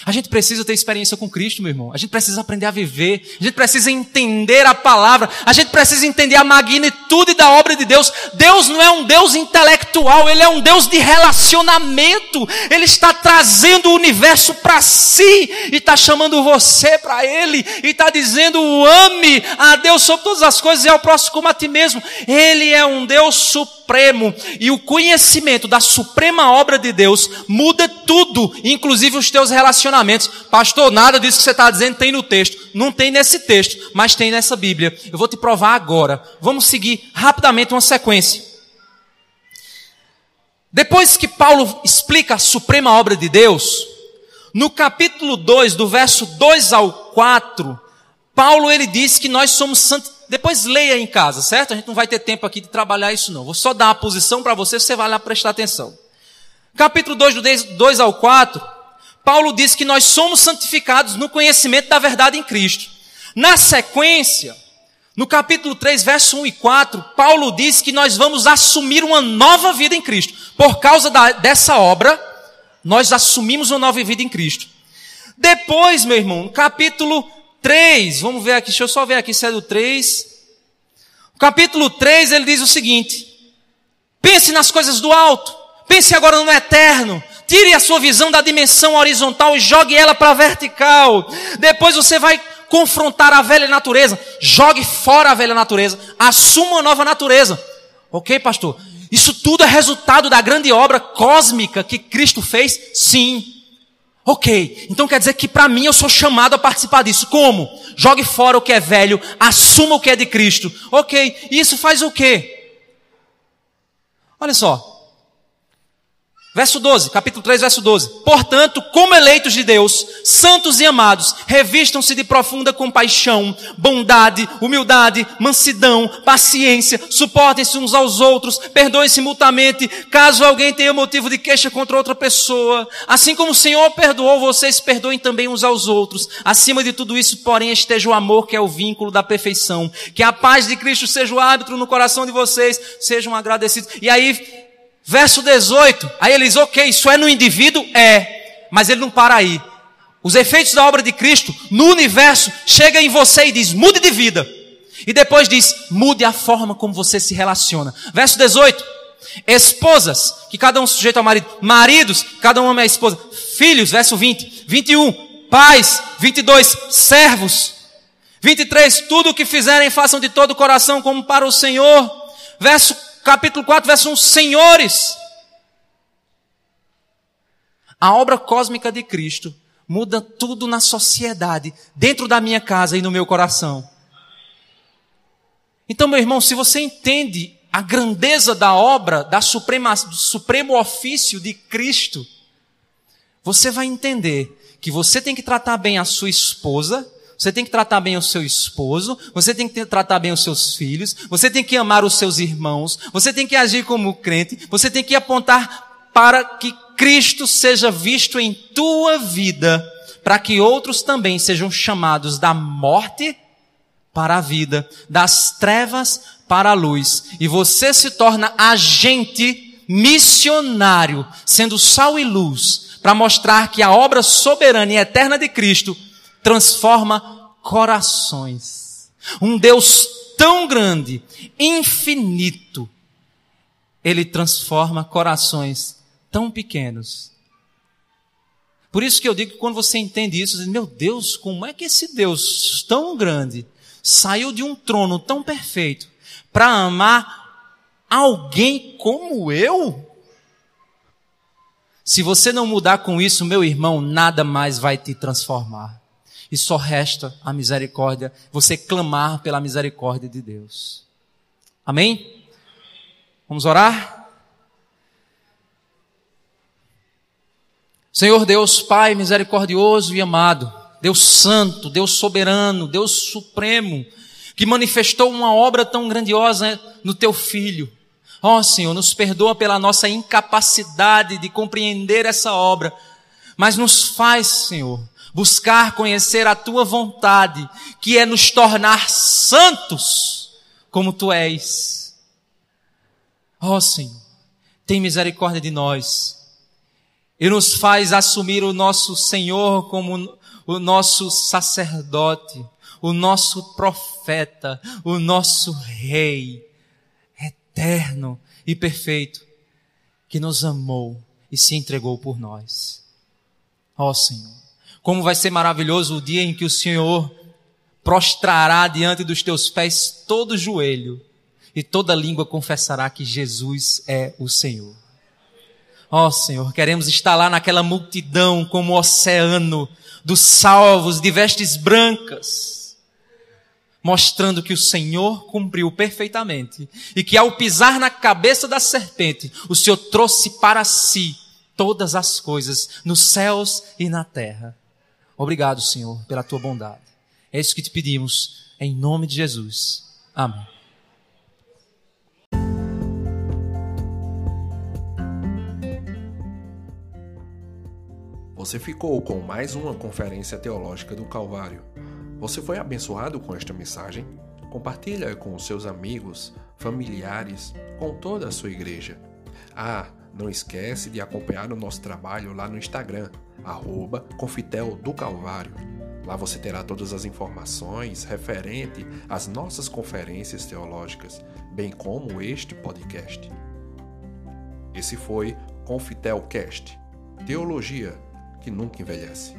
A gente precisa ter experiência com Cristo, meu irmão. A gente precisa aprender a viver. A gente precisa entender a palavra. A gente precisa entender a magnitude da obra de Deus. Deus não é um Deus intelectual, Ele é um Deus de relacionamento. Ele está trazendo o universo para si e está chamando você para Ele e está dizendo: ame a Deus sobre todas as coisas e ao próximo como a ti mesmo. Ele é um Deus supremo e o conhecimento da suprema obra de Deus muda tudo, inclusive os teus relacionamentos relacionamentos. Pastor, nada disso que você está dizendo tem no texto. Não tem nesse texto, mas tem nessa Bíblia. Eu vou te provar agora. Vamos seguir rapidamente uma sequência. Depois que Paulo explica a suprema obra de Deus, no capítulo 2, do verso 2 ao 4, Paulo ele diz que nós somos santos. Depois leia em casa, certo? A gente não vai ter tempo aqui de trabalhar isso não. Vou só dar uma posição para você, você vai lá prestar atenção. Capítulo 2, do 2 ao 4, Paulo diz que nós somos santificados no conhecimento da verdade em Cristo. Na sequência, no capítulo 3, verso 1 e 4, Paulo diz que nós vamos assumir uma nova vida em Cristo. Por causa da, dessa obra, nós assumimos uma nova vida em Cristo. Depois, meu irmão, no capítulo 3, vamos ver aqui, deixa eu só ver aqui se é do 3. O capítulo 3, ele diz o seguinte: pense nas coisas do alto, pense agora no eterno, Tire a sua visão da dimensão horizontal e jogue ela para a vertical. Depois você vai confrontar a velha natureza. Jogue fora a velha natureza. Assuma uma nova natureza. Ok, pastor? Isso tudo é resultado da grande obra cósmica que Cristo fez? Sim. Ok. Então quer dizer que para mim eu sou chamado a participar disso. Como? Jogue fora o que é velho, assuma o que é de Cristo. Ok. E isso faz o quê? Olha só. Verso 12, capítulo 3, verso 12. Portanto, como eleitos de Deus, santos e amados, revistam-se de profunda compaixão, bondade, humildade, mansidão, paciência, suportem-se uns aos outros, perdoem-se mutuamente, caso alguém tenha motivo de queixa contra outra pessoa. Assim como o Senhor perdoou, vocês perdoem também uns aos outros. Acima de tudo isso, porém, esteja o amor, que é o vínculo da perfeição. Que a paz de Cristo seja o árbitro no coração de vocês, sejam agradecidos. E aí, Verso 18, aí ele diz, ok, isso é no indivíduo? É, mas ele não para aí. Os efeitos da obra de Cristo no universo chega em você e diz, mude de vida. E depois diz, mude a forma como você se relaciona. Verso 18, esposas, que cada um sujeito ao marido, maridos, cada um ama a esposa, filhos, verso 20, 21, pais, 22, servos, 23, tudo o que fizerem façam de todo o coração como para o Senhor. Verso capítulo 4, verso 1, senhores. A obra cósmica de Cristo muda tudo na sociedade, dentro da minha casa e no meu coração. Então, meu irmão, se você entende a grandeza da obra, da suprema, do supremo ofício de Cristo, você vai entender que você tem que tratar bem a sua esposa, você tem que tratar bem o seu esposo, você tem que tratar bem os seus filhos, você tem que amar os seus irmãos, você tem que agir como crente, você tem que apontar para que Cristo seja visto em tua vida, para que outros também sejam chamados da morte para a vida, das trevas para a luz, e você se torna agente missionário, sendo sal e luz, para mostrar que a obra soberana e eterna de Cristo transforma corações. Um Deus tão grande, infinito, ele transforma corações tão pequenos. Por isso que eu digo que quando você entende isso, você diz, meu Deus, como é que esse Deus tão grande saiu de um trono tão perfeito para amar alguém como eu? Se você não mudar com isso, meu irmão, nada mais vai te transformar e só resta a misericórdia, você clamar pela misericórdia de Deus. Amém? Vamos orar? Senhor Deus, Pai misericordioso e amado, Deus Santo, Deus Soberano, Deus Supremo, que manifestou uma obra tão grandiosa no Teu Filho. Ó oh, Senhor, nos perdoa pela nossa incapacidade de compreender essa obra, mas nos faz, Senhor, buscar conhecer a tua vontade, que é nos tornar santos como tu és. Ó oh, Senhor, tem misericórdia de nós e nos faz assumir o nosso Senhor como o nosso sacerdote, o nosso profeta, o nosso rei eterno e perfeito que nos amou e se entregou por nós. Ó Senhor, como vai ser maravilhoso o dia em que o Senhor prostrará diante dos teus pés todo joelho e toda língua confessará que Jesus é o Senhor. Ó oh, Senhor, queremos estar lá naquela multidão como o oceano dos salvos de vestes brancas, mostrando que o Senhor cumpriu perfeitamente e que ao pisar na cabeça da serpente, o Senhor trouxe para si todas as coisas nos céus e na terra. Obrigado, Senhor, pela tua bondade. É isso que te pedimos, em nome de Jesus. Amém. Você ficou com mais uma conferência teológica do Calvário. Você foi abençoado com esta mensagem? Compartilha com seus amigos, familiares, com toda a sua igreja. Ah, não esquece de acompanhar o nosso trabalho lá no Instagram, arroba Confitel do Calvário. Lá você terá todas as informações referente às nossas conferências teológicas, bem como este podcast. Esse foi Confitelcast Teologia que nunca envelhece.